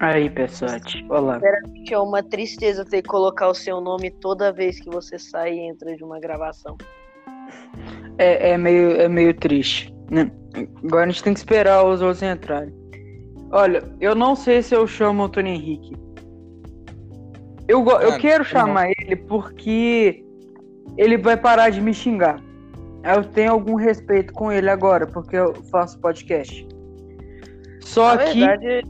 Aí, Pessote. Olá. Que é uma tristeza ter que colocar o seu nome toda vez que você sai e entra de uma gravação. É, é, meio, é meio triste. Né? Agora a gente tem que esperar os outros entrarem. Olha, eu não sei se eu chamo o Tony Henrique. Eu, go- eu quero não. chamar ele porque ele vai parar de me xingar. Eu tenho algum respeito com ele agora, porque eu faço podcast. Só Na que. verdade,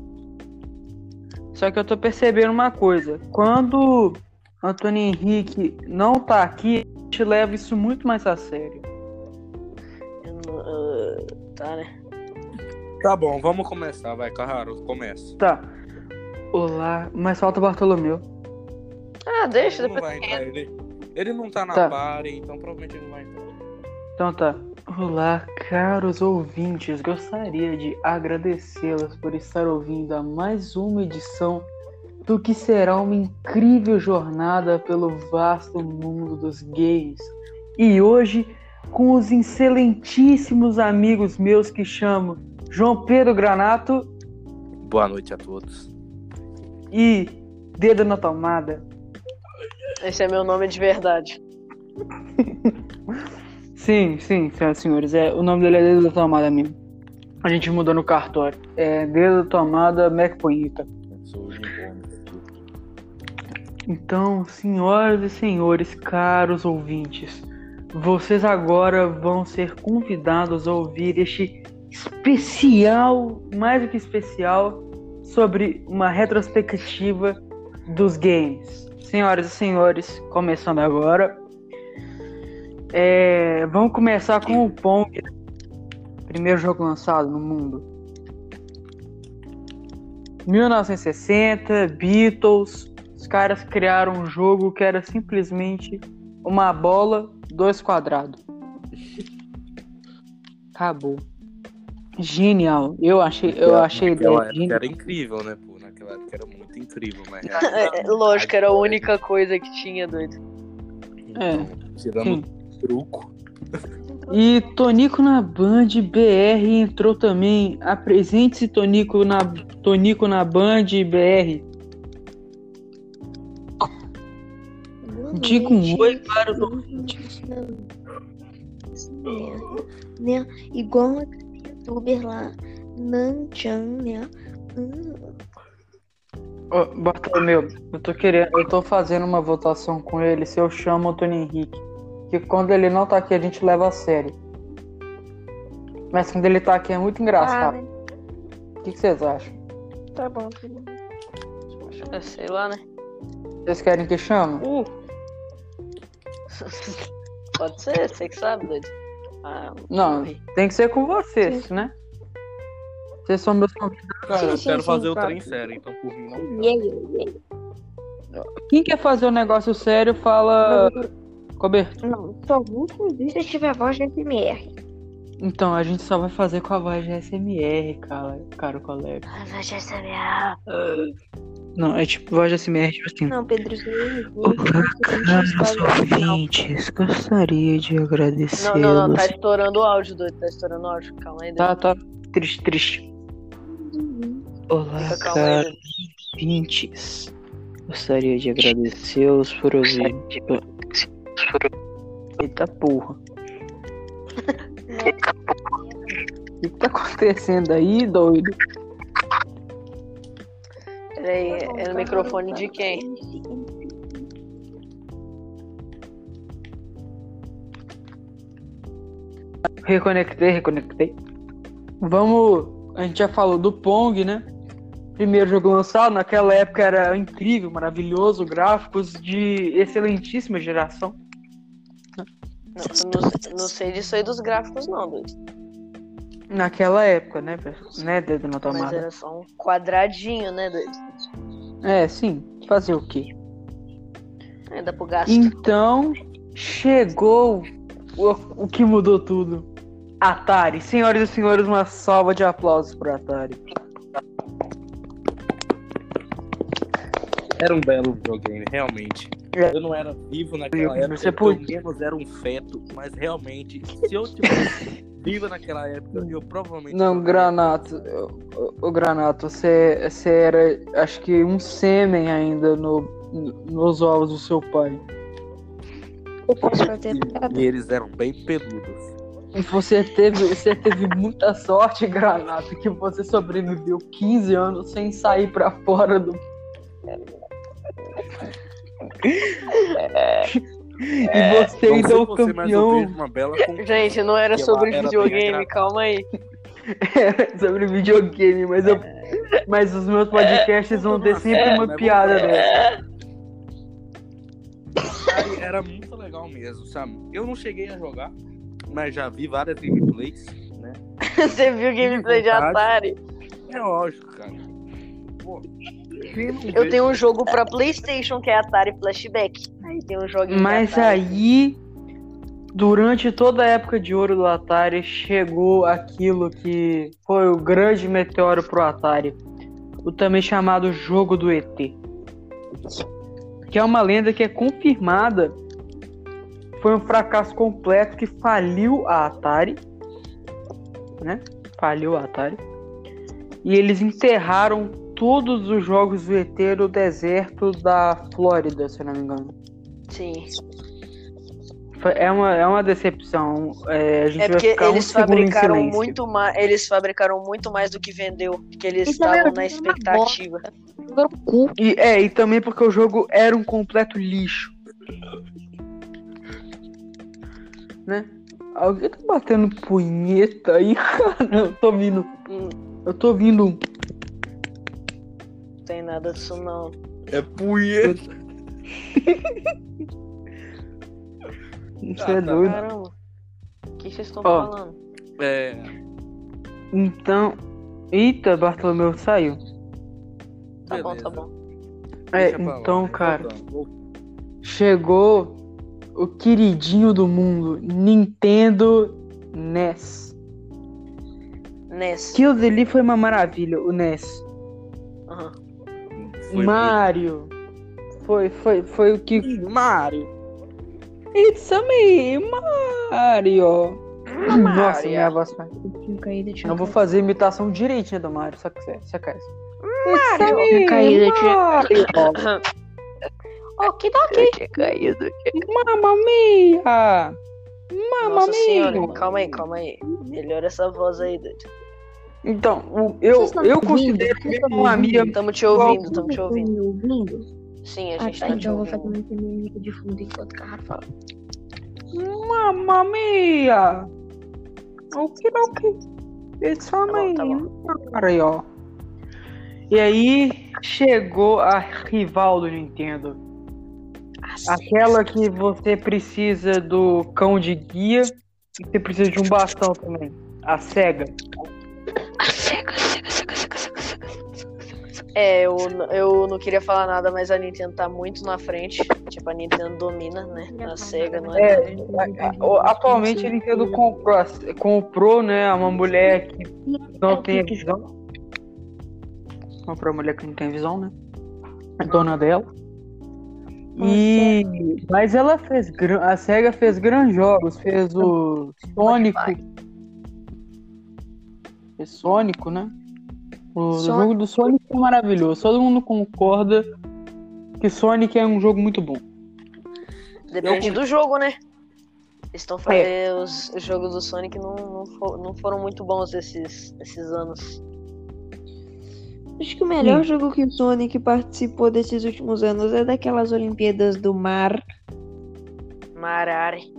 Só que eu tô percebendo uma coisa. Quando Antônio Henrique não tá aqui, a gente leva isso muito mais a sério. eu não- ah, tá, né? Tá bom, vamos começar, vai, Carraro, começa. Tá. Olá, mas falta Bartolomeu. Ah, deixa, Ele não depois. vai entrar, ele, ele não tá na Tá. party, então provavelmente ele não vai entrar. Então tá. Olá, caros ouvintes. Gostaria de agradecê-los por estar ouvindo a mais uma edição do que será uma incrível jornada pelo vasto mundo dos games. E hoje, com os excelentíssimos amigos meus que chamo João Pedro Granato Boa noite a todos. e Dedo na Tomada. Esse é meu nome de verdade. Sim, sim, senhoras e senhores. É, o nome dele é Dedo da Tomada mesmo. A gente mudou no cartório. É Dedo da Tomada Mac Bonita. Então, senhoras e senhores, caros ouvintes, vocês agora vão ser convidados a ouvir este especial, mais do que especial, sobre uma retrospectiva dos games. Senhoras e senhores, começando agora. É, vamos começar com o Pong, primeiro jogo lançado no mundo. 1960, Beatles, os caras criaram um jogo que era simplesmente uma bola, dois quadrados. Acabou. Genial. Eu achei, eu achei Naquela época genial. era incrível, né, pô? Naquela época era muito incrível, mas... É, lógico, era a única coisa que tinha, doido. Então, tirando sim. O truco. E Tonico na Band BR entrou também. Apresente-se Tonico na Tonico na Band BR. Diga um oi para ouvintes. Né? Igual aquele youtuber lá, Nanchan, né? Hum, Ô, Bartolomeu, eu tô querendo, eu tô fazendo uma votação com ele se eu chamo o Tony Henrique. Que quando ele não tá aqui a gente leva a sério. Mas quando ele tá aqui é muito ah, engraçado. né? O que, que vocês acham? Tá bom, filho. É, sei lá, né? Vocês querem que chame? Uh. Pode ser, você que sabe, doido. Ah, Não, tem que ser com vocês, né? Vocês são meus convidados. Cara, Sim, eu sim, quero sim, fazer o trem sério, então por mim não. Quem quer fazer um negócio sério, fala. Coberto. Não, só vou fazer se eu tiver voz de SMR. Então, a gente só vai fazer com a voz de SMR, cara, caro colega. Ah, voz de SMR. Não, é tipo voz de SMR, tipo assim. Não, Pedro, você Olá, caros ouvintes, gostaria de Não, agradecê-los. não, não, tá estourando o áudio, doido. Tá estourando o áudio. Calma aí. Tá, tá. Triste, triste. Olá, caros ouvintes. Gostaria de agradecê-los por ouvir. Eita porra. O que que tá acontecendo aí, doido? Peraí, é no microfone de quem? Reconectei, reconectei. Vamos. A gente já falou do Pong, né? Primeiro jogo lançado, naquela época era incrível, maravilhoso, gráficos de excelentíssima geração. Não, não, não sei disso aí dos gráficos, não, doido. Naquela época, né? né dedo na Mas tomada. era só um quadradinho, né, doido? É, sim. Fazer o quê? Ainda pro gasto. Então, chegou o, o que mudou tudo. Atari. Senhoras e senhores, uma salva de aplausos pro Atari. Era um belo videogame, realmente. É. Eu não era vivo naquela época, você eu pelo menos era um feto, mas realmente, se eu tivesse viva naquela época, eu provavelmente. Não. Granato, o, Granato, você, você era, acho que um sêmen ainda no, nos ovos do seu pai. Eu posso fazer E, e eles eram bem peludos. E Você teve, você teve muita sorte, Granato, que você sobreviveu 15 anos sem sair pra fora do. E você ainda é o você, campeão uma bela conquista. Gente, não era sobre era videogame, calma aí. sobre videogame, mas, eu, mas os meus podcasts vão ter sempre uma Mas piada dessa. Atari era muito legal mesmo, sabe? Eu não cheguei a jogar, mas já vi várias gameplays, né? Você viu o gameplay de. Atari? É lógico, cara. Pô, Eu tenho um jogo pra Playstation que é Atari Flashback. Aí tem um joguinho Mas aí, durante toda a época de ouro do Atari, chegou aquilo que foi o grande meteoro pro Atari. O também chamado Jogo do ET. Que é uma lenda que é confirmada. Foi um fracasso completo que faliu a Atari. Né? Faliu a Atari. E eles enterraram todos os jogos do ET no deserto da Flórida, se eu não me engano. Sim. É uma, é uma decepção. É, a gente É porque um eles em fabricaram muito mais. Eles fabricaram muito mais do que vendeu. Porque eles é estavam na expectativa. E, é, e também porque o jogo era um completo lixo. Né? Alguém tá batendo punheta aí, cara? Eu tô ouvindo. Hum, Eu tô ouvindo. Não tem nada disso não. É punheta. Isso Ah, é tá. doido. Caramba. O que vocês estão Ó. falando? É. Então. Eita, Bartolomeu saiu. Tá bom, beleza. tá bom. É, então, cara. Chegou o queridinho do mundo, Nintendo NES. NES. Aquilo ali foi uma maravilha, o NES. Aham. Foi Mario. Foi, foi, foi o que. muito- Mario. It's a me, Mario. Nossa, minha voz caído, tinha Eu vou fazer imitação direitinha do Mario, só que você, quer. Mario. Tinha caído, tinha Mario. Okidoki. Eu tinha caído. Mamma mia. Mamma Nossa senhora, mia. calma aí, calma aí. Melhora essa voz aí, doido. Então, o- eu, eu ouvindo? considero mesmo uma amiga. ouvindo? Tamo te ouvindo, tamo te ouvindo. ouvindo? Sim, a Ah, gente tá, tá te então eu vou fazer ouvindo. uma entrevista de fundo enquanto o carro fala. Mamma mia. Okidoki. It's a Tá tá me. Aí, ó. E aí chegou a rival do Nintendo. Aquela que você precisa do cão de guia e você precisa de um bastão também. A SEGA. É, eu, eu não queria falar nada, mas a Nintendo tá muito na frente. Tipo, a Nintendo domina, né? A SEGA não é. É, a- a- atualmente a Nintendo comprou, comprou, né, uma mulher que não tem visão. Comprou uma mulher que não tem visão, né? A dona dela. E mas ela fez a Sega fez grandes jogos, fez o Sonic. Fez Sonic, né? O Sonic. jogo do Sonic é maravilhoso. Todo mundo concorda que Sonic é um jogo muito bom. Depende do jogo, né? Estão fazendo. É. Os, os jogos do Sonic não, não, fo- não foram muito bons esses, esses anos. Acho que o melhor Sim. jogo que o Sonic participou desses últimos anos é daquelas Olimpíadas do Mar. Marare.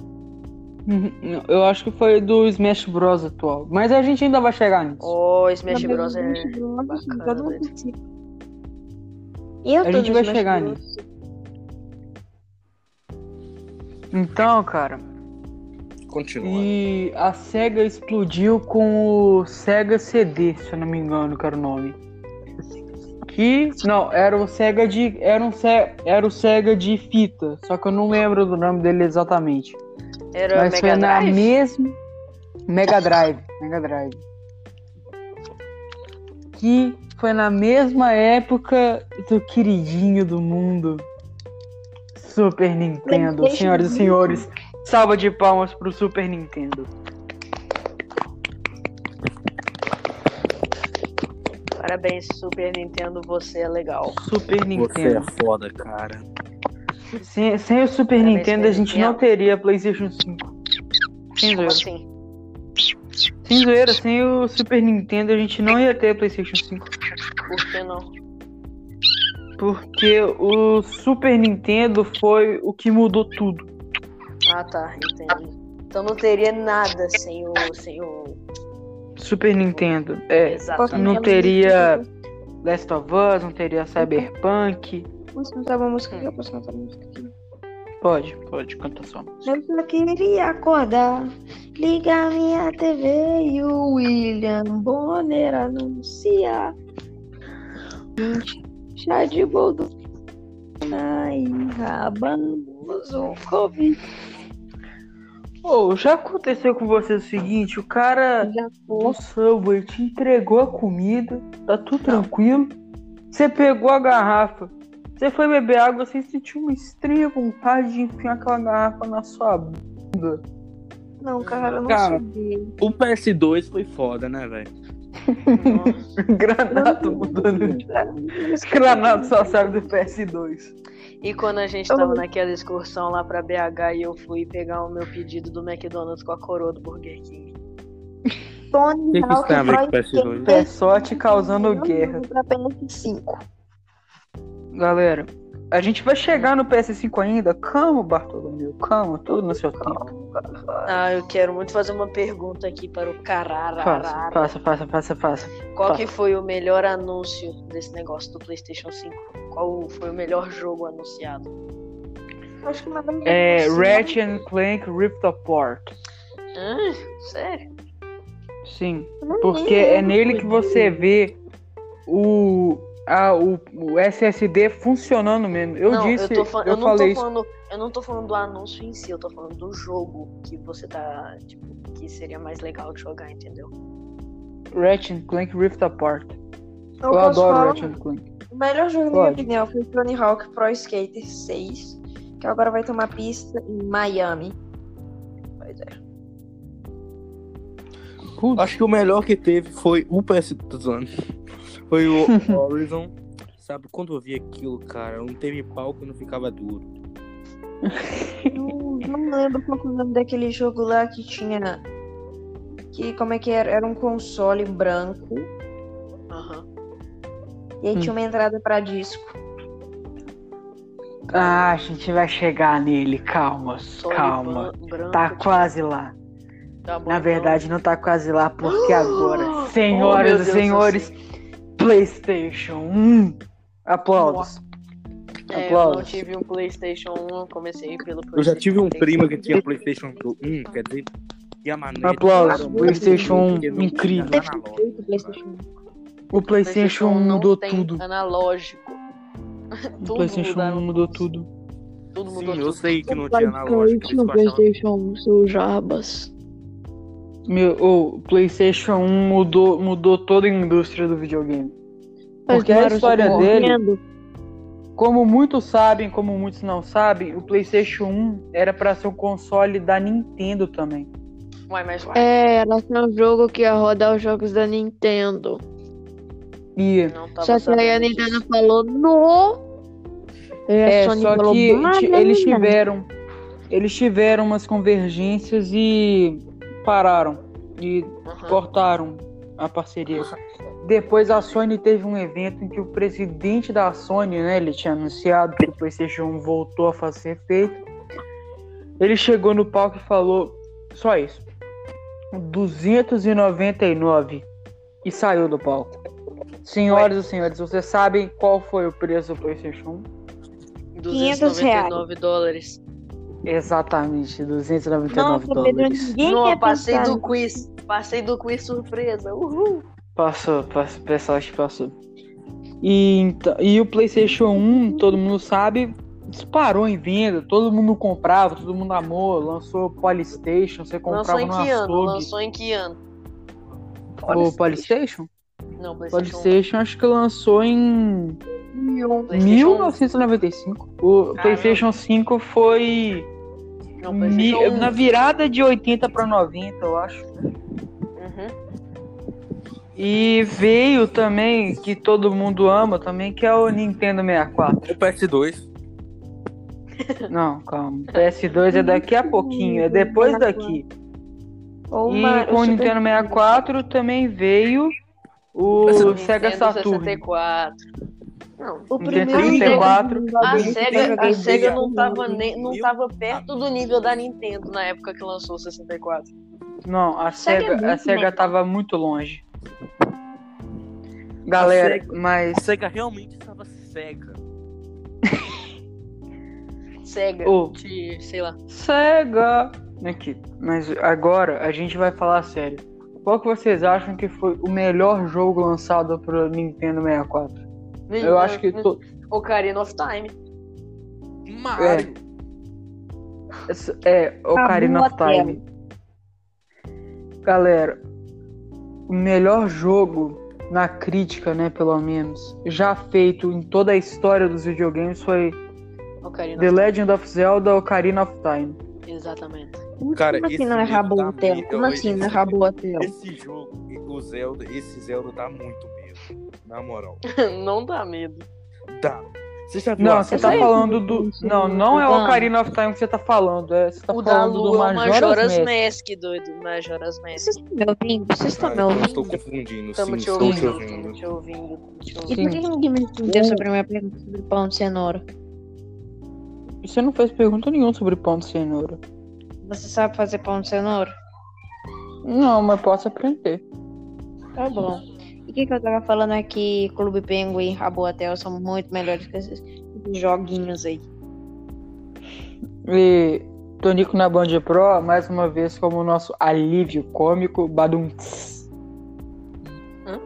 Uhum. Eu acho que foi do Smash Bros atual. Mas a gente ainda vai chegar nisso. Oh, Smash Mas Bros. é. Bacana, todo mundo velho. participa. Eu A gente vai Smash chegar Bros. Então, cara, Continua. e a SEGA explodiu com o SEGA CD, se eu não me engano, que era o nome. Que. Não, era o SEGA de. Era, um Se- era o SEGA de fita. Só que eu não lembro do nome dele exatamente. Era Mas Mega foi na Drive? mesma Mega Drive, Mega Drive. Que foi na mesma época do queridinho do mundo, Super Nintendo. Senhoras e senhores, salva de palmas pro Super Nintendo. Parabéns, Super Nintendo, você é legal. Super Nintendo. Você é foda, cara. Sem, sem o Super Parabéns, Nintendo, a gente não teria PlayStation 5. Sem Como zoeira. assim? Sem zoeira, sem o Super Nintendo, a gente não ia ter PlayStation 5. Por que não? Porque o Super Nintendo foi o que mudou tudo. Ah, tá, entendi. Então não teria nada sem o. Sem o... Super Nintendo. É. Exatamente. Não teria Last of Us, não teria Cyberpunk. Posso cantar uma música aqui? Eu posso cantar uma música aqui. Pode, pode, canta só. Eu só queria acordar, ligar minha TV e o William Bonner anunciar. Gente, chá de boldo. Aí, rabamos o Covid. Ô, já aconteceu com você o seguinte, o cara Já no Subway te entregou a comida, tá tudo tranquilo. Você pegou a garrafa, você foi beber água, você sentiu uma estranha vontade de enfiar aquela garrafa na sua bunda. Não, cara, eu não Cara. sabia. O PS2 foi foda, né, velho? Nossa. Granado mudando. Granado só sabe do PS2. E quando a gente tava naquela excursão lá pra BH e eu fui pegar o meu pedido do McDonald's com a coroa do Burger King. Tony O que, que isso tem a ver com o PS2? É sorte causando guerra. Pra PS5. Galera, a gente vai chegar no PS5 ainda. Calma, Bartolomeu, calma, tudo no seu tempo. Ah, eu quero muito fazer uma pergunta aqui para o Faça, Carararara. faça, faça, faça, faça. Qual que foi o melhor anúncio desse negócio do PlayStation 5? Qual foi o melhor jogo anunciado? Acho que mandou É Ratchet and Clank Rift Apart. Hã? Sério? Sim, porque é nele que você vê o, a, o, o SSD funcionando mesmo. Eu não, disse, eu, eu, eu não falei tô isso. falando, eu não tô falando do anúncio em si, eu tô falando do jogo que você tá, tipo, que seria mais legal de jogar, entendeu? Ratchet and Clank Rift Apart. Eu, Eu, adoro falar? Ratchet and Clank. O melhor jogo, na minha opinião, foi o Tony Hawk Pro Skater 6, que agora vai ter uma pista em Miami. Pois é. Putz, Acho que o melhor que teve foi o PS. tô zoando. Foi o Horizon. Sabe, quando eu vi aquilo, cara, não teve pau que não ficava duro. Eu não lembro qual é o nome daquele jogo lá que tinha. Que como é que era? Era um console branco. Aham. E aí Hum. tinha uma entrada pra disco. Ah, a gente vai chegar nele, calma, calma. branco, Tá quase lá. tá bom, Na então. verdade, não tá quase lá, porque agora, Oh, senhoras meu e Deus, senhores, sei. PlayStation 1. Aplausos. É, eu não Aplausos. tive um PlayStation 1, eu comecei pelo Eu já tive um PlayStation primo que 3. tinha PlayStation 1, quer dizer, e a maneira. Aplausos, PlayStation ruim, porque não incrível. tinha PlayStation 1. O PlayStation 1 não mudou tem tudo. Analógico. O PlayStation mudaram 1 mudou tudo. Tudo Sim, mudou eu tudo. sei que não tinha analógico. eu achava- PlayStation 1, seu Jabas. Meu, o PlayStation 1 mudou, mudou toda a indústria do videogame. Porque a Mas, história dele, como muitos sabem, como muitos não sabem, o PlayStation 1 era pra ser um console da Nintendo também. Uai, mas uai, É, era só um jogo que ia rodar os jogos da Nintendo. E não tava Só que aí a Nintendo disso. falou no. É, só falou, que "Bah, ti- não, eles não." tiveram eles tiveram umas convergências e pararam e Aham. cortaram a parceria. Depois a Sony teve um evento em que o presidente da Sony, né, ele tinha anunciado que o PlayStation 1 voltou a fazer efeito. Ele chegou no palco e falou só isso. 299 e saiu do palco. Senhoras e senhores, vocês sabem qual foi o preço do PlayStation 1? 299 dólares. Exatamente, 299 Nossa, dólares. ninguém Não, passei pensar do quiz. Passei do quiz surpresa. Uhul. Passou, passou, pessoal acho que passou. E, então- e o PlayStation 1, todo mundo sabe, disparou em venda, todo mundo comprava, todo mundo amou, lançou o Polystation, você Lançou comprava em no que ano? açougue. Lançou em que ano? O Polystation? Não, PlayStation 1. Polystation acho que lançou em PlayStation 1. 1995. O PlayStation 5 foi Não, mi- PlayStation 1. na virada de 80 para 90, eu acho. Uhum. E veio também, que todo mundo ama também, que é o Nintendo 64. O PS2. Não, calma. PS2 é daqui a pouquinho, é depois daqui. Ou E uma- com o Super Nintendo 64 também veio o Nintendo Sega Saturn. 64. Não. O primeiro 64. A SEGA, eu a SEGA foi não tava, o- nem, não tava perto do nível da Nintendo na época que lançou o 64. Não, a Sega é Sega, a Sega tava muito longe. Galera, Sega- mas A SEGA realmente estava cega. SEGA, Ô. de, sei lá. Sega. Aqui. Mas agora a gente vai falar sério. Qual que vocês acham que foi o melhor jogo lançado pro Nintendo 64? Eu acho que to- Ocarina of Time. Mario. é Ocarina of Time. Galera, o melhor jogo na crítica, né, pelo menos, já feito em toda a história dos videogames foi Ocarina The of Legend of Zelda Ocarina of Time. Time. Exatamente. Cara, Como assim esse não é rabo tá Como assim não é rabo? Esse jogo, o Zelda, esse Zelda dá muito medo. Na moral. não dá medo. Dá. Você já viu Não, você tá falando do. Não, não é Não. Ocarina of Time que você tá falando. É, você tá o falando do Lua o Majora's Majora's Mask. Mask, doido. Majora's Mask. Vocês estão me ouvindo? Vocês estão Cara, me eu estou ouvindo? confundindo. Tamo Sim, te ouvindo, ouvindo. te ouvindo, E ouvindo. por que ninguém me respondeu sobre a minha pergunta sobre pão de cenoura? Você não fez pergunta nenhuma sobre pão de cenoura. Você sabe fazer pão de cenoura? Não, mas posso aprender. Tá bom. E o que, que eu tava falando é que Clube Penguin e Raboatel são muito melhores que esses joguinhos aí. E Tonico na Band Pro, mais uma vez, como o nosso alívio cômico, Badum.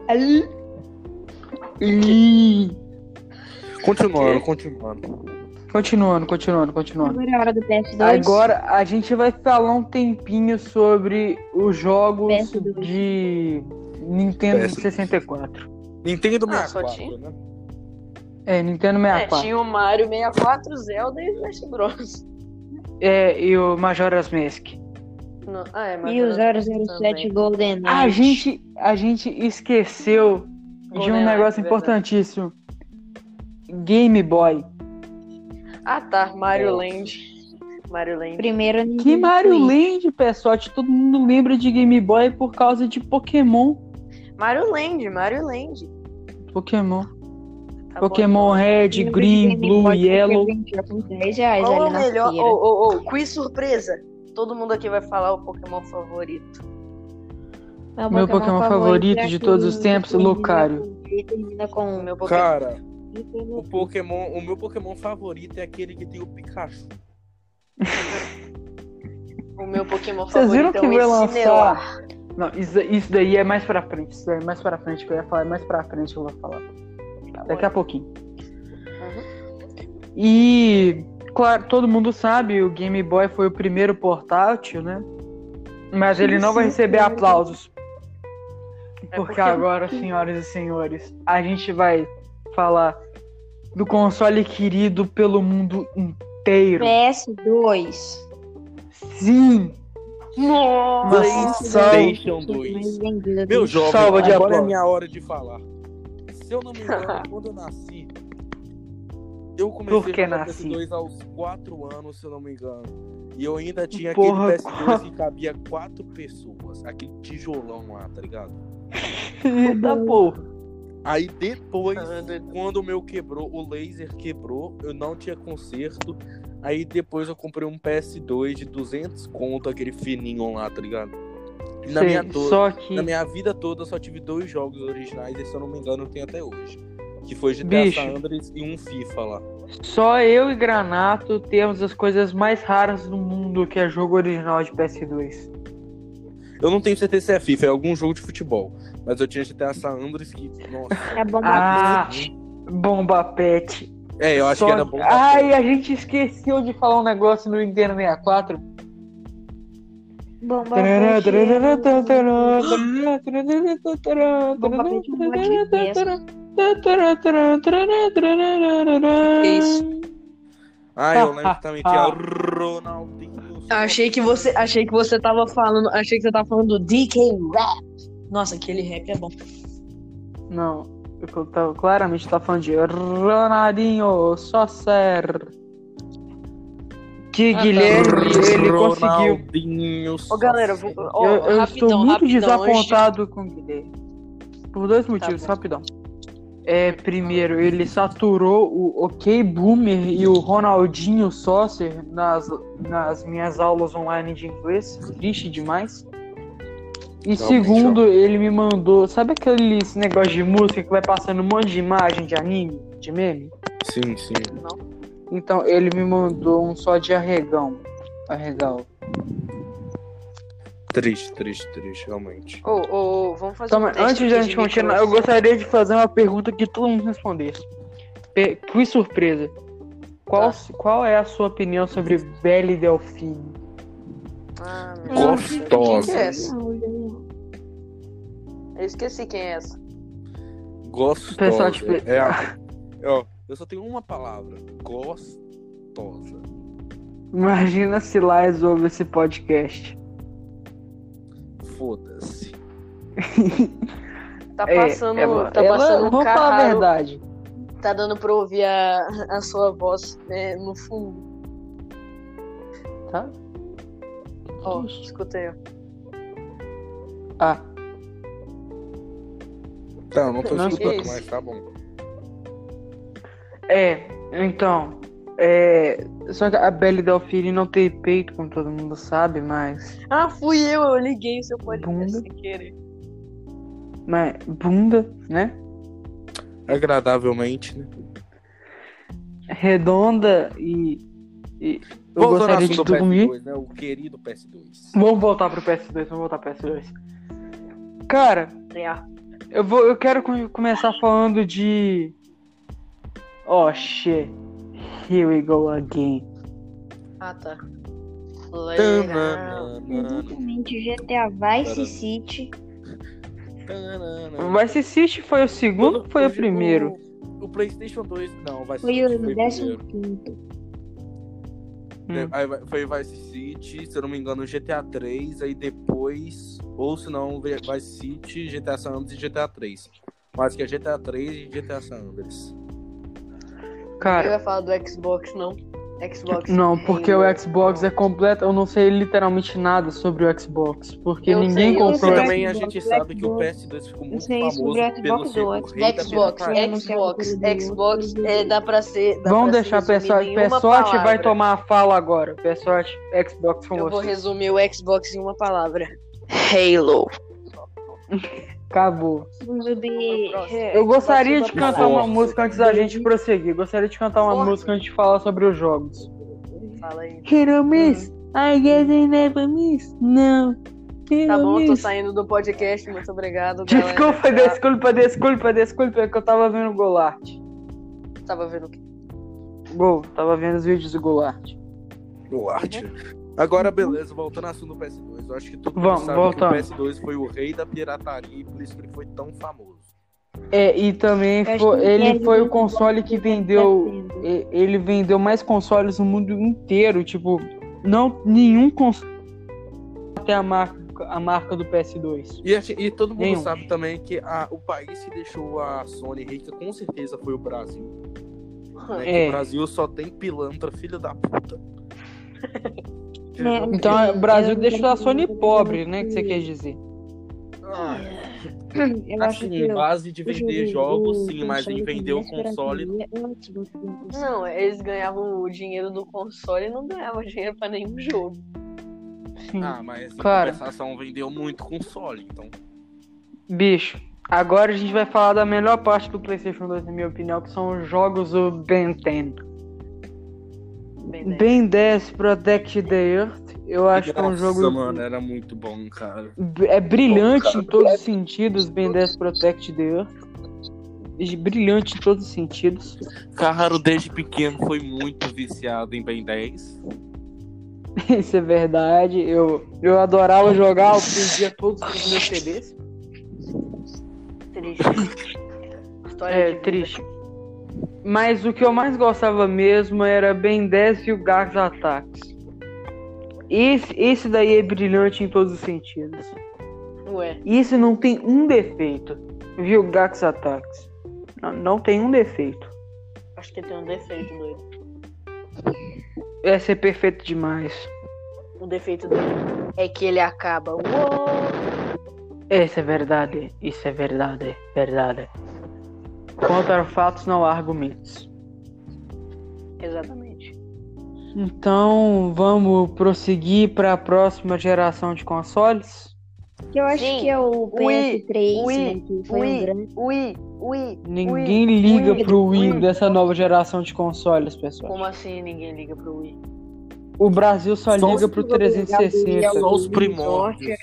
Ali. Ih. Continuando, continuando. Continuando, continuando, continuando. Agora é a hora do PS2. Agora a gente vai falar um tempinho sobre os jogos PS2. de Nintendo PS2. 64. Nintendo Ah, só 64, tinha? né? É, Nintendo É, 64. tinha o Mario 64, Zelda e Smash Bros. É, e o Majora's Mask. Não, ah, é, E o Majora's 007 também. Golden Knight. A gente, a gente esqueceu de um negócio verdade. importantíssimo. Game Boy. Ah, tá. Mario Nossa. Land. Mario Land. Primeiro Nintendo Que Mario. Land, pessoal? Todo mundo lembra de Game Boy por causa de Pokémon. Mario Land, Mario Land. Pokémon. Tá bom, Pokémon Red, Green, Blue, Yellow. eu vendia por 10 reais Qual é ali o na melhor? Ô, ô, ô, quiz surpresa. Todo mundo aqui vai falar o Pokémon favorito. Meu Pokémon favorito é de todos os tempos, Lucario. termina com O meu Pokémon. Cara, o Pokémon, o meu Pokémon favorito é aquele que tem o Pikachu. O meu Pokémon Vocês viram favorito que é vai o lançar? Não, isso, isso daí é mais pra frente. Isso daí é mais pra frente que eu ia falar. É mais pra frente que eu vou falar. Daqui a pouquinho. Uhum. E, claro, todo mundo sabe, o Game Boy foi o primeiro portátil, né? Mas ele não vai receber aplausos. É Porque porque- agora, senhoras e senhores, a gente vai falar do console querido pelo mundo inteiro. PS2. Sim! Nossa! PlayStation Mais 2. vendido Meu jovem, Salva de agora é minha hora de falar. Se eu não me engano, quando eu nasci, eu comecei Por que a jogar nasci? PS2 aos 4 anos, se eu não me engano. E eu ainda tinha Porra, aquele PS2 que cabia 4 pessoas. Aquele tijolão lá, tá ligado? Eita porra. Aí depois, Ah, quando o meu quebrou, o laser quebrou, eu não tinha conserto. Aí depois eu comprei um PS2 de 200 conto, aquele fininho lá, tá ligado? E na, Sei, minha to- Só que, na minha vida toda eu só tive dois jogos originais, e se eu não me engano eu tenho até hoje. Que foi GTA Bicho. San Andreas e um FIFA lá. só eu e Granato temos as coisas mais raras do mundo que é jogo original de PS2. Eu não tenho certeza se é FIFA, é algum jogo de futebol. Mas eu tinha GTA San Andreas que. Nossa. É bom Ah, Bomba Pet. É, eu acho Só- que era bom. Ai, a gente esqueceu de falar um negócio no Nintendo 64. Bomba é isso? Ah, eu lembro que também tinha Ronaldinho. Achei que você, achei que você tava falando, achei que você tava falando do DK Rap. Nossa, aquele rap é bom. Não, claramente tá falando de Ronaldinho Sosser. Que Ah, tá. Guilherme, ele conseguiu. Ô, galera, vou, ó, eu eu rapidão, estou muito rapidão, desapontado com o Guilherme. Por dois motivos, bom. rapidão. É, primeiro, ele saturou o OK Boomer e o Ronaldinho Sosser nas, nas minhas aulas online de inglês. Triste demais. E Realmente, segundo, ele me mandou. Sabe aquele negócio de música que vai passando um monte de imagem de anime, de meme? Sim, sim. Então ele me mandou um só de arregão. Arregal. Triste, triste, triste, realmente. Ô, ô, ô, vamos fazer Então, um antes de a gente continuar, eu gostaria de fazer uma pergunta que todo mundo respondesse. Pe- Que surpresa. Qual, Tá. qual é a sua opinião sobre Belle Delfine? Ah, meu Deus. Gostosa. Quem que é essa? Eu esqueci quem é essa. Gostosa. Pessoal, tipo- É a... Ó, eu só tenho uma palavra. Gostosa. Imagina se Lais ouve esse podcast. Foda-se. Tá É, passando, ela- tá ela- passando um Vamos falar a carro. verdade. Tá dando pra ouvir a, a sua voz né, no fundo. Tá? Ó, escutei. ó. Ah, Tá, eu não tô Não, escutando, mas tá bom. é. Então. É. Só que a Belle Delfine não tem peito, como todo mundo sabe, mas. Ah, fui eu, eu liguei o seu podcast Bunda. sem querer. Mas. Bunda, né? Agradavelmente, né? Redonda e. e eu Voltando ao gostaria de assunto do dormir. PS2, né? O querido PS2. Vamos voltar pro PS2, vamos voltar pro PS2. Cara, É. eu vou, eu quero com- começar falando de. Oh shit. Here we go again. Ah, tá. Legal. Exatamente, GTA Vice City. Vice City foi o segundo ou foi o primeiro? O, o PlayStation 2, não, vai Foi ser. o décimo quinto. Hum. Aí vai- foi Vice City, se eu não me engano, GTA 3, aí depois, ou se não, Vice City, GTA San Andreas e GTA 3. Mas que é GTA 3 e GTA San Andreas. Eu Cara, ia falar do Xbox, não. Xbox. não, porque o. Xbox é completo. Eu não sei literalmente nada sobre o Xbox. Porque Eu ninguém sei, eu comprou. E também a gente sabe que o Xbox. PS2 ficou Eu muito sei famoso sobre o pelo Xbox da Xbox. Xbox, Xbox, Xbox, é, dá pra ser. Dá Vamos pra deixar Pessoal. Pessoal vai tomar a fala agora. Pessoal, Xbox com Eu vou você. resumir o Xbox em uma palavra: Halo. Acabou. Inclusive, Eu gostaria de cantar uma música antes da gente prosseguir. Gostaria de cantar uma Forte. música antes de falar sobre os jogos. Fala aí. Hero miss, I guess I never miss. Não. Tá bom, tô saindo do podcast. Muito obrigado, galera. Desculpa, Já desculpa, desculpa, desculpa, é que eu tava vendo o Golart. Tava vendo o quê? Gol, tava vendo os vídeos do Golart. O arte. Agora, beleza, voltando ao assunto do PS2. Eu acho que todo mundo Vamos, sabe voltando. que o PS2 foi o rei da pirataria e por isso que ele foi tão famoso. É, e também foi- ele ele foi o console que vendeu. Ele vendeu mais consoles no mundo inteiro. Tipo, não nenhum console até a marca, a marca do PS2. E, e todo mundo Nenhum. sabe também que a- o país que deixou a Sony rica com certeza foi o Brasil. Né? É. O Brasil só tem pilantra, filho da puta. É, Então o Brasil Eu- deixou a Sony pobre, né? Que você quer dizer? Ah, Eu acho assim, que em base de vender jogo- jogos, sim, mas em vender o console. é One. Não, eles ganhavam o dinheiro do console e não ganhavam dinheiro pra nenhum jogo. Sim. Ah, mas em Cara. compensação vendeu muito console, então. Bicho, agora a gente vai falar da melhor parte do PlayStation 2, na minha opinião, que são os jogos do Ben 10. Bem, né? Ben 10 Protect the Earth. Eu acho que é um Nossa, jogo. mano, era muito bom, cara. É brilhante em todos os sentidos, Ben 10 Protect the Earth. Brilhante em todos os sentidos. Carraro, desde pequeno, foi muito viciado em Ben 10. Isso é verdade. Eu, eu adorava jogar, eu perdia todos os meus CDs. Triste. História É, de vida. Mas o que eu mais gostava mesmo era Ben 10 e o Garx Attacks. Esse, esse daí é brilhante em todos os sentidos. Ué. Esse não tem um defeito. Vilgax Attacks. Não, não tem um defeito. Acho que tem um defeito doido. É ser perfeito demais. O defeito dele é que ele acaba. Uou! Isso é verdade. Isso é verdade. Verdade. Contra fatos, não há argumentos. Exatamente. Então, vamos prosseguir para a próxima geração de consoles? Que eu acho Sim. que é o Ui, PS3, ui, né? Que foi ui. um grande. Ui, ui. Ninguém ui, liga ui, pro Wii ui. dessa nova geração de consoles, pessoal. Como assim ninguém liga pro Wii? O Brasil só Só liga pro jogos 360. Só os primórdios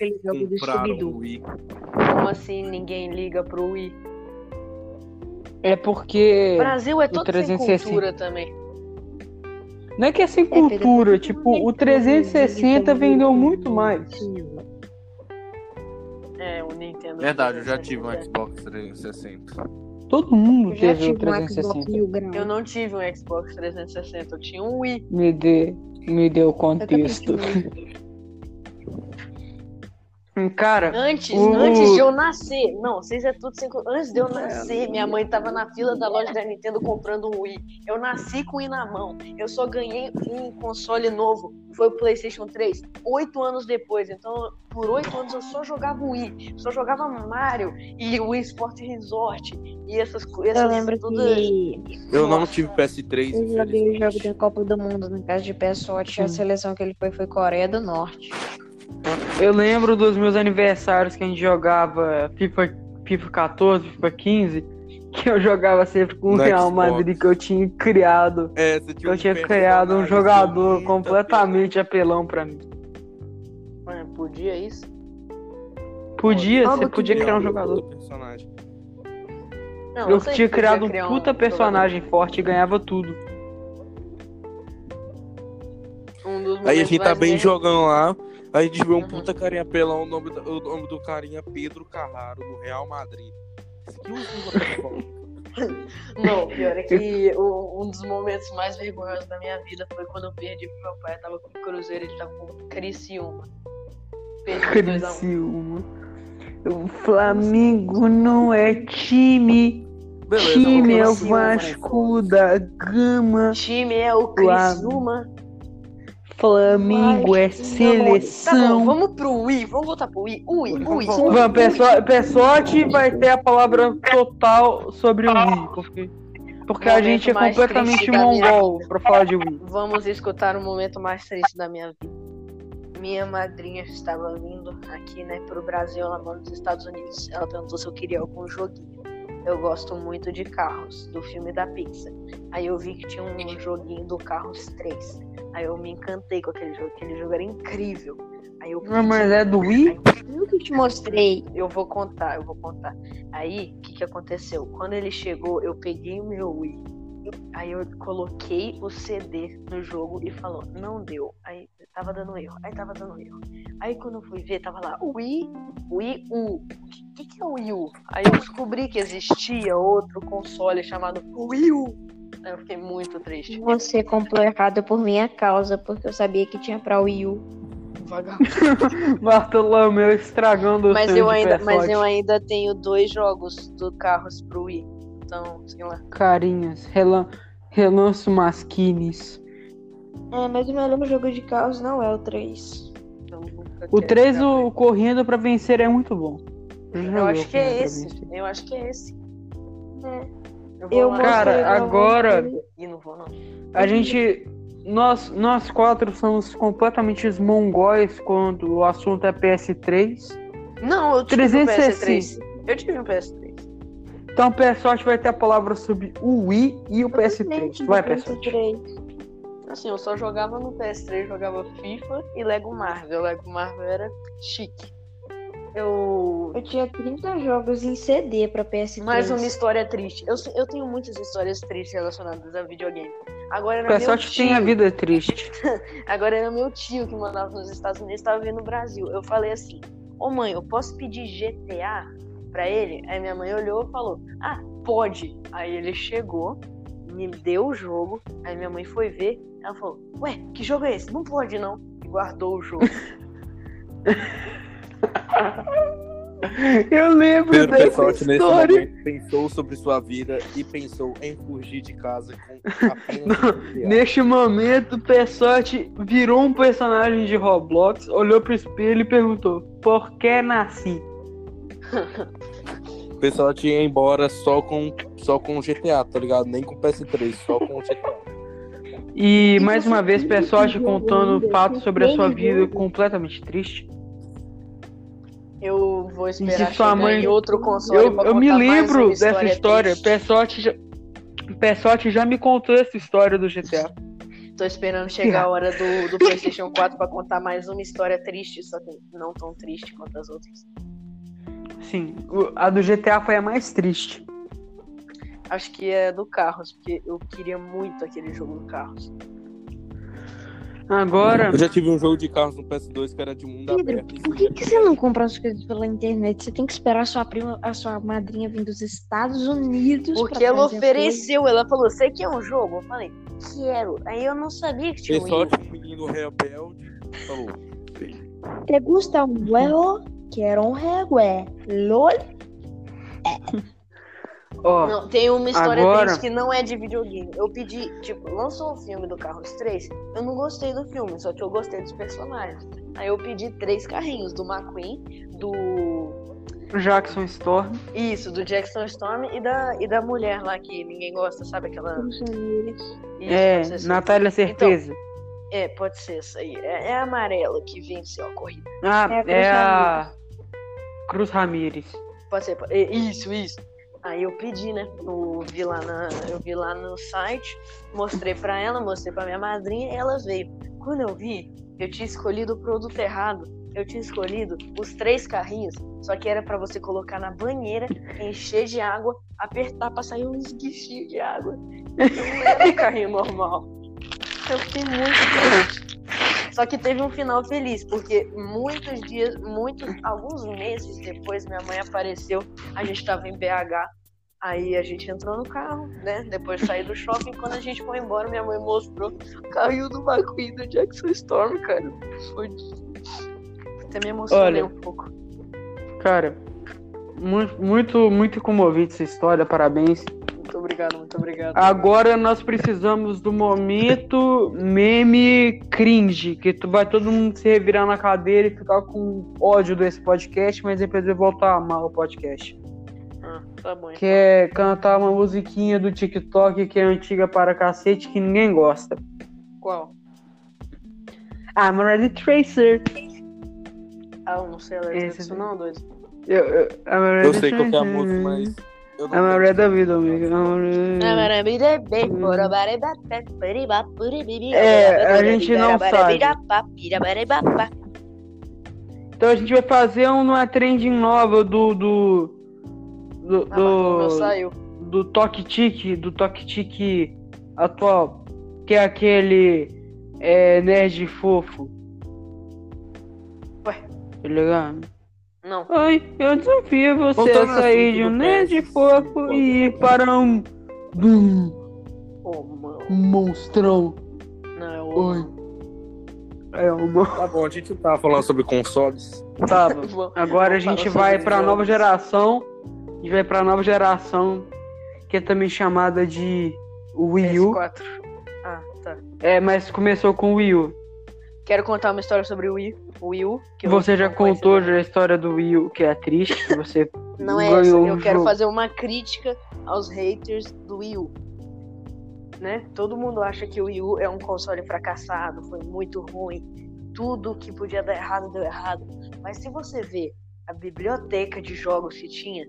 compraram o Wii. Como assim ninguém liga pro Wii? É porque O Brasil é todo sem 360. cultura também. não é que é sem Pedro, cultura, tem tipo, o 360 jogo vendeu de muito mais. É, o Nintendo. Verdade, eu já tive um 360. Xbox 360. Todo mundo Eu teve um Xbox 360. Mil Grau. Eu não tive um Xbox 360, eu tinha um Wii. Me dê, me dê o contexto. Cara, Antes, O- antes de eu nascer. Não, vocês é tudo Antes de eu nascer, minha mãe tava na fila da loja da Nintendo comprando um Wii. Eu nasci com o Wii na mão. Eu só ganhei um console novo. Foi o PlayStation 3. Oito anos depois. Então, por oito anos eu só jogava Wii. Só jogava Mario e o Wii Sport Resort. E essas coisas. Eu lembro que Eu não tive PS3. eu joguei o jogo da Copa do Mundo na casa de Pessote. A Hum. seleção que ele foi foi Coreia do Norte. Eu lembro dos meus aniversários que a gente jogava FIFA, FIFA 14, FIFA 15, que eu jogava sempre com o No Real Xbox. Madrid que eu tinha criado. É, você Eu tinha um criado um jogador completamente apelão pra mim. Mano, podia isso? Podia, você podia criar um jogador. personagem. Não, Eu tinha criado um puta personagem forte e ganhava tudo. jogador. Um dos Aí a gente tá bem jogando lá. Aí a gente vê um puta carinha pelão, o nome, do- o nome do carinha Pedro Carraro, do Real Madrid. Me, Não, pior é que o- um dos momentos mais vergonhosos da minha vida foi quando eu perdi pro meu pai. Eu tava com o Cruzeiro, ele tava com o Criciúma. Perdi por 2 a 1. Criciúma. O Flamengo não é time. Beleza, time é o né? Vasco da Gama. time é o Criciúma. Flamengo é Tá bom, seleção. vamos pro Wii, vamos voltar pro Wii. Ui, ui. Vamos, pessoal, Pessote vai ter a palavra total sobre o Wii, porque, porque a gente é completamente mongol pra falar de Wii. Vamos escutar o momento mais triste da minha vida. Minha madrinha estava vindo aqui, né, pro Brasil, ela mora nos Estados Unidos. Ela perguntou se eu queria algum joguinho. Eu gosto muito de carros, do filme da Pixar. Aí eu vi que tinha um joguinho do Carros 3. Aí eu me encantei com aquele jogo. Aquele jogo era incrível. Aí eu Não, mas é do Wii? Eu que te mostrei. eu vou contar, eu vou contar. Aí, o que, que aconteceu? Quando ele chegou, eu peguei o meu Wii. Aí eu coloquei o CD no jogo e falou, não deu. Aí tava dando erro, aí tava dando erro. Aí quando eu fui ver, tava lá, Wii, Wii U. O que, que é o Wii U? Aí eu descobri que existia outro console chamado Wii U. Aí eu fiquei muito triste. Você comprou errado por minha causa, porque eu sabia que tinha pra Wii U. Vagabundo. Bartolomeu estragando o Mas seu eu, ainda, mas eu ainda tenho dois jogos do Carros pro Wii. Então, sei lá. Carinhas, relan... relanço masquines. É, mas o melhor jogo de carros não é o 3. Eu nunca O quero 3, jogar o Correndo pra Vencer é muito bom. Eu joguei acho que é esse. Eu acho que é esse. É. Eu vou Eu Cara, agora- e não vou não. A gente. Nós, nós quatro somos completamente os mongóis quando o assunto é PS3. Não, eu tive 360. um PS3. Eu tive um PS3. Então o Pessote vai ter a palavra sobre o Wii e o PS3. Gente, Vai. PS3. Assim, eu só jogava no PS3, jogava FIFA e Lego Marvel. Lego Marvel era chique. Eu. Eu tinha 30 jogos em CD pra PS3. Mais uma história triste. Eu, eu tenho muitas histórias tristes relacionadas a videogame. Agora O era meu tio. tem a vida triste. Agora era meu tio que mandava nos Estados Unidos, estava vindo no Brasil. Eu falei assim: Ô mãe, eu posso pedir GTA pra ele? Aí minha mãe olhou e falou: Ah, pode. Aí ele chegou, me deu o jogo. Aí minha mãe foi ver. Ela falou: Ué, que jogo é esse? Não pode não. E guardou o jogo. Eu lembro Pedro dessa nesse história. momento, pensou sobre sua vida e pensou em fugir de casa com apenas real. Neste momento, o Pessotti virou um personagem de Roblox, olhou pro espelho e perguntou: Por que nasci? O Pessotti ia embora só com, só com GTA, tá ligado? Nem com PS3, só com GTA. E mais uma vez, Pessotti que contando fatos sobre a sua vida completamente triste. Eu vou esperar E se sua mãe- em outro console Eu, pra eu me lembro dessa história. Pessotti já, já me contou essa história do GTA. Tô esperando chegar a hora do, do PlayStation 4 pra contar mais uma história triste, só que não tão triste quanto as outras. Sim, o- a do GTA foi a mais triste. Acho que é do Carros, porque eu queria muito aquele jogo do Carros. Agora, Eu já tive um jogo de carros no PS2 que era de mundo Pedro, aberto. por que, que você não compra as coisas pela internet? Você tem que esperar a sua prima, a sua madrinha vir dos Estados Unidos. Porque pra ela ofereceu, ela falou, você quer um jogo? Eu falei, quero. Aí eu não sabia que tinha um. Pessotti, um menino rebelde, falou. ¿Te gusta un juego? Quiero un juego. LOL. ó, Não, tem uma história Agora- triste que não é de videogame. Eu pedi, tipo, lançou um filme do Carros 3. Eu não gostei do filme, só que eu gostei dos personagens. Aí eu pedi três carrinhos, do McQueen, do. Jackson Storm. Isso, do Jackson Storm e da, e da mulher lá que ninguém gosta, sabe? Aquela. Isso, É. Natália Certeza. É, pode ser essa aí. É, é a amarela que venceu a corrida. ah, é a é a Cruz Ramírez. Pode ser. pode- Isso, isso. Aí eu pedi, né? Eu vi lá, na, eu vi lá no site, mostrei pra ela, mostrei pra minha madrinha ela veio. Quando eu vi, eu tinha escolhido o produto errado. Eu tinha escolhido os três carrinhos, só que era pra você colocar na banheira, encher de água, apertar pra sair um esguichinho de água. Não era carrinho normal. Eu fiquei muito triste. Só que teve um final feliz, porque muitos dias, muitos, alguns meses depois, minha mãe apareceu, a gente tava em BH, aí a gente entrou no carro, né? Depois de sair do shopping, quando a gente foi embora, minha mãe mostrou o carrinho do McQueen do Jackson Storm, cara. Foi. Até me emocionei Olha. um pouco. Cara, muito, muito, muito comovente essa história, parabéns. Muito obrigado, muito obrigado. Agora nós precisamos do momento meme cringe, que tu vai todo mundo se revirar na cadeira e ficar com ódio desse podcast, mas depois vai voltar a amar o podcast. Ah, tá bom. então. Que é cantar uma musiquinha do TikTok que é antiga para cacete que ninguém gosta. Qual? I'm ready Tracer. Ah, eu não sei a letra disso não, doido. Eu, eu, I'm Eu sei qual que é a música, mas. Eu não I'm ready da vida, amigo. É, a gente não sabe. Então a gente vai fazer uma trending nova do. do. do. Ah, do, do Toque Tique, do Toque Tique atual, que é aquele é, nerd fofo. Ué? Tá ligado? Não. Oi, eu desafio você Voltando a sair de um nerd PS5, fofo e ir para um. Bum, Ô, mano. um monstrão. Não, é o. Oi. É uma. Tá bom, a gente tava falando sobre consoles. Tá, Agora a gente vai pra jogos. nova geração. A gente vai pra nova geração, que é também chamada de Wii U. PS4. Ah, tá. É, mas começou com o Wii U. Quero contar uma história sobre o que eu Você já contou já a história do Wii U, que é triste, que você Não é essa. Eu quero jogo. fazer uma crítica aos haters do Wii U. Né? Todo mundo acha que o Wii U é um console fracassado, foi muito ruim. Tudo que podia dar errado deu errado. Mas se você ver a biblioteca de jogos que tinha,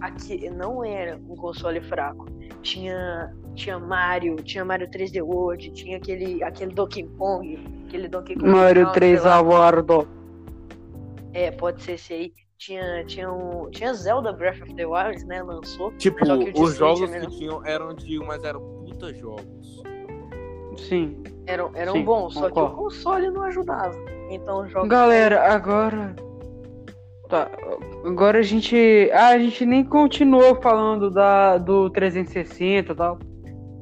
aqui não era um console fraco. Tinha tinha Mario, tinha Mario 3D World, tinha aquele aquele Donkey Kong, aquele Donkey Kong Mario Country 3 lá. Award. É, pode ser esse aí. Tinha, tinha, um, tinha Zelda Breath of the Wild, né? Lançou. Tipo, os Switch jogos que tinham eram de, mas eram puta jogos. Sim. Eram, eram Sim, bons, só que o console não ajudava. Então os jogos. Galera, agora. Tá. Agora a gente. Ah, a gente nem continuou falando da, do 360 e tal.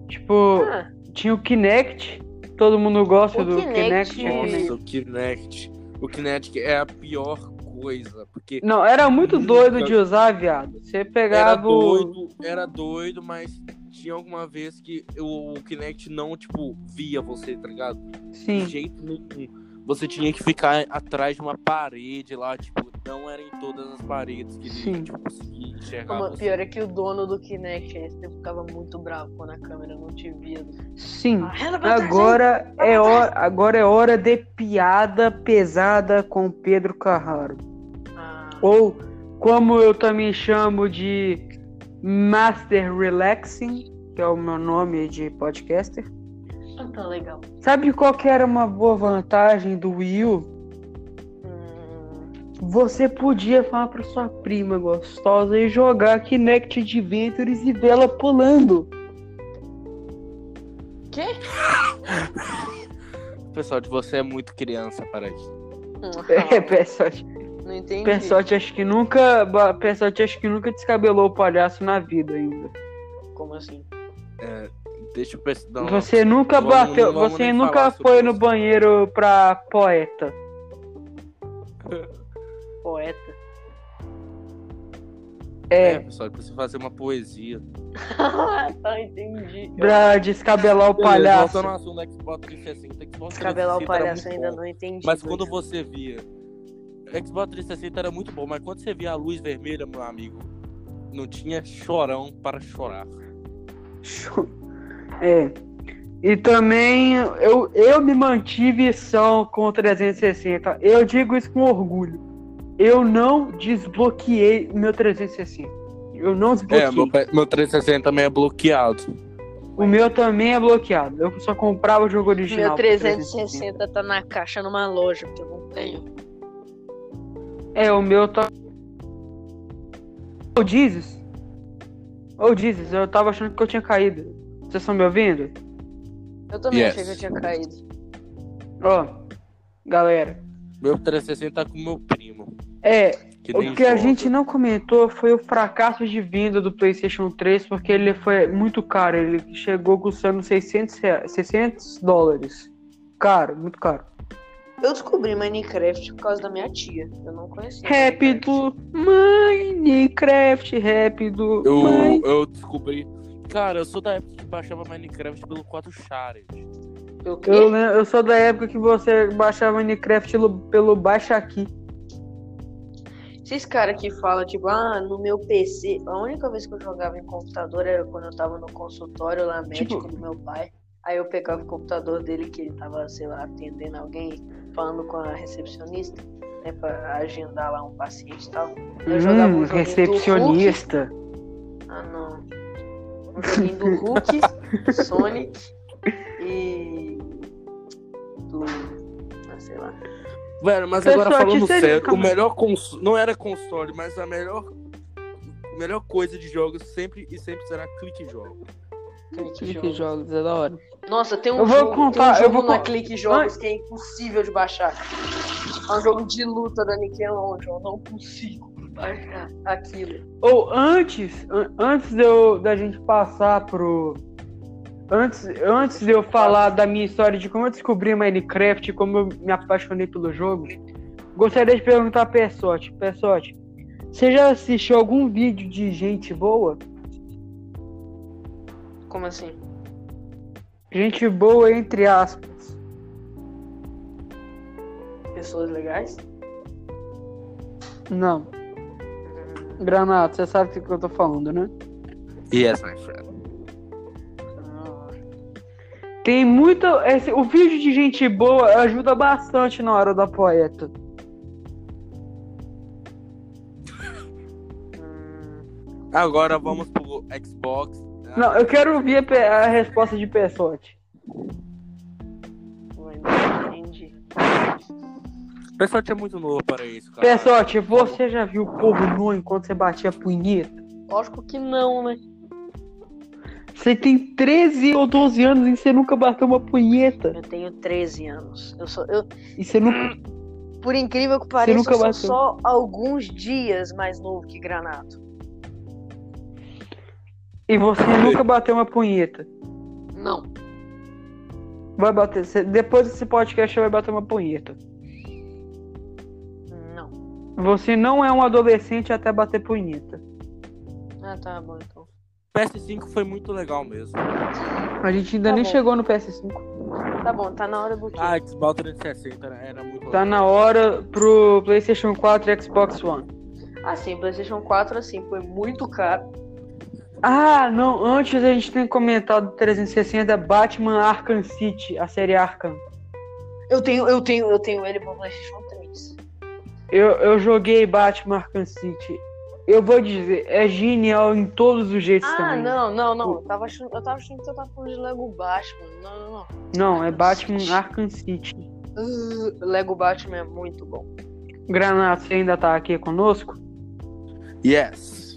Tipo, Ah, tinha o Kinect. Todo mundo gosta O do Kinect- Kinect. Nossa, o Kinect. O Kinect é a pior coisa. Porque Não, era muito Nunca- doido de usar, viado. Você era pegava o. doido, era doido, mas tinha alguma vez que o, o Kinect não, tipo, via você, tá ligado? De Sim. jeito nenhum. Você tinha que ficar atrás de uma parede lá, tipo, não era em todas as paredes que Sim. ele tipo, conseguia enxergar você. pior é que o dono do Kinect esse ficava muito bravo quando a câmera não te via. Sim. Trás, Agora é, hora, agora é hora de piada pesada com Pedro Carraro. Ah, Ou, como eu também chamo de Master Relaxing, que é o meu nome de podcaster. Ah, tá legal. Sabe qual que era uma boa vantagem do Wii U? Hum, Você podia falar pra sua prima gostosa e jogar Kinect Adventures e vê-la pulando. Quê? Pessoal, de você é muito criança para isso. É, Pessote. Não entendi. Pessote acho que nunca. Pessote acho que nunca descabelou o palhaço na vida ainda. Como assim? Deixa eu pensar. não, Você nunca Vamos- não bateu. vamos Você nunca foi no isso. banheiro pra poeta. Poeta. É, É, pessoal, pra você fazer uma poesia. tá, entendi. pra descabelar o palhaço. Voltando ao assunto do Xbox 360, Xbox Descabelar o 360 era palhaço muito ainda bom. não entendi. Mas quando você via. Xbox 360 era muito bom, mas quando você via a luz vermelha, meu amigo, não tinha chorão para chorar. É. E também eu, eu me mantive são com o 360. Eu digo isso com orgulho. Eu não desbloqueei o meu 360. Eu não desbloqueei. É, meu, meu 360 também é bloqueado. O meu também é bloqueado. Eu só comprava o jogo original. Meu pro 360 tá na caixa numa loja, porque eu não tenho. É, o meu tá. Ô, Jesus. Ô, Jesus, eu tava achando que eu tinha caído. Vocês estão me ouvindo? Eu também Yes. achei que eu tinha caído. Ó, galera. Meu 360 tá com meu primo. É, Que o que a joga. gente não comentou foi o fracasso de venda do PlayStation 3, porque ele foi muito caro. Ele chegou custando 600, rea- 600 dólares. Caro, muito caro. Eu descobri Minecraft por causa da minha tia. Eu não conhecia. Rápido, Minecraft, rápido. Eu, eu descobri. Cara, eu sou da época que baixava Minecraft pelo 4 Shared. Eu? Eu, sou da época que você baixava Minecraft pelo, pelo Baixa Aqui. Esses caras que falam, tipo, ah, no meu PC. A única vez que eu jogava em computador era quando eu tava no consultório lá médico Tipo- do meu pai. Aí eu pegava o computador dele, que ele tava, sei lá, atendendo alguém, falando com a recepcionista, né, pra agendar lá um paciente e tal. Eu jogava Hum, um do Hulk. recepcionista. Ah, não. Um joguinho do Hulk, Sonic e. Do. Ah, sei lá. Velho, mas Pessoal, agora falando sério, o melhor console. Não era console, mas a melhor. Melhor coisa de jogos sempre e sempre será clique jogo. Clique Que Jogos. jogos, é da hora. Nossa, tem um Eu vou jogo, contar, tem um eu jogo vou na Clique Jogos que é impossível de baixar. É um jogo de luta da Nickelodeon, não consigo aquilo. Ou antes, an- antes eu, da gente passar pro. Antes, antes de eu falar da minha história de como eu descobri Minecraft e como eu me apaixonei pelo jogo, gostaria de perguntar a Pessote. Pessote, você já assistiu algum vídeo de gente boa? Como assim? Gente boa, entre aspas. Pessoas legais? Não. Granato, você sabe o que eu tô falando, né? Yes, my friend. Tem muito. esse- o vídeo de gente boa ajuda bastante na hora da poeta. Agora vamos pro Xbox. Não, eu quero ouvir a, a resposta de Pessote. O pessoal tinha muito novo para isso, cara. Pessote, você já viu pornô enquanto você batia punheta? Lógico que não, né? Você tem 13 ou 12 anos e você nunca bateu uma punheta. Eu tenho 13 anos. Eu sou. Eu, E você nunca. por incrível que pareça, nunca eu sou bateu. só alguns dias mais novo que Granato. E você nunca bateu uma punheta. Não. Vai bater. depois desse podcast você vai bater uma punheta. Você não é um adolescente até bater punheta. Ah, tá bom então. PS5 foi muito legal mesmo. A gente ainda Tá nem bom. chegou no PS5. Tá bom, tá na hora do quê? Ah, Xbox 360 era, era muito Tá legal. na hora pro PlayStation 4 e Xbox One. Assim, PlayStation 4 assim foi muito caro. Ah, não, antes a gente tem comentado 360 Batman Arkham City, a série Arkham. Eu tenho, eu tenho, eu tenho ele pro PlayStation 3. Eu, eu joguei Batman Arkham City. Eu vou dizer, é genial em todos os jeitos Ah, também. não, não, não. Eu tava achando, eu tava achando que você tava falando de Lego Batman. Não, não, não. Não, é Batman Arkham City. Uh, Lego Batman é muito bom. Granato, você ainda tá aqui conosco? Yes.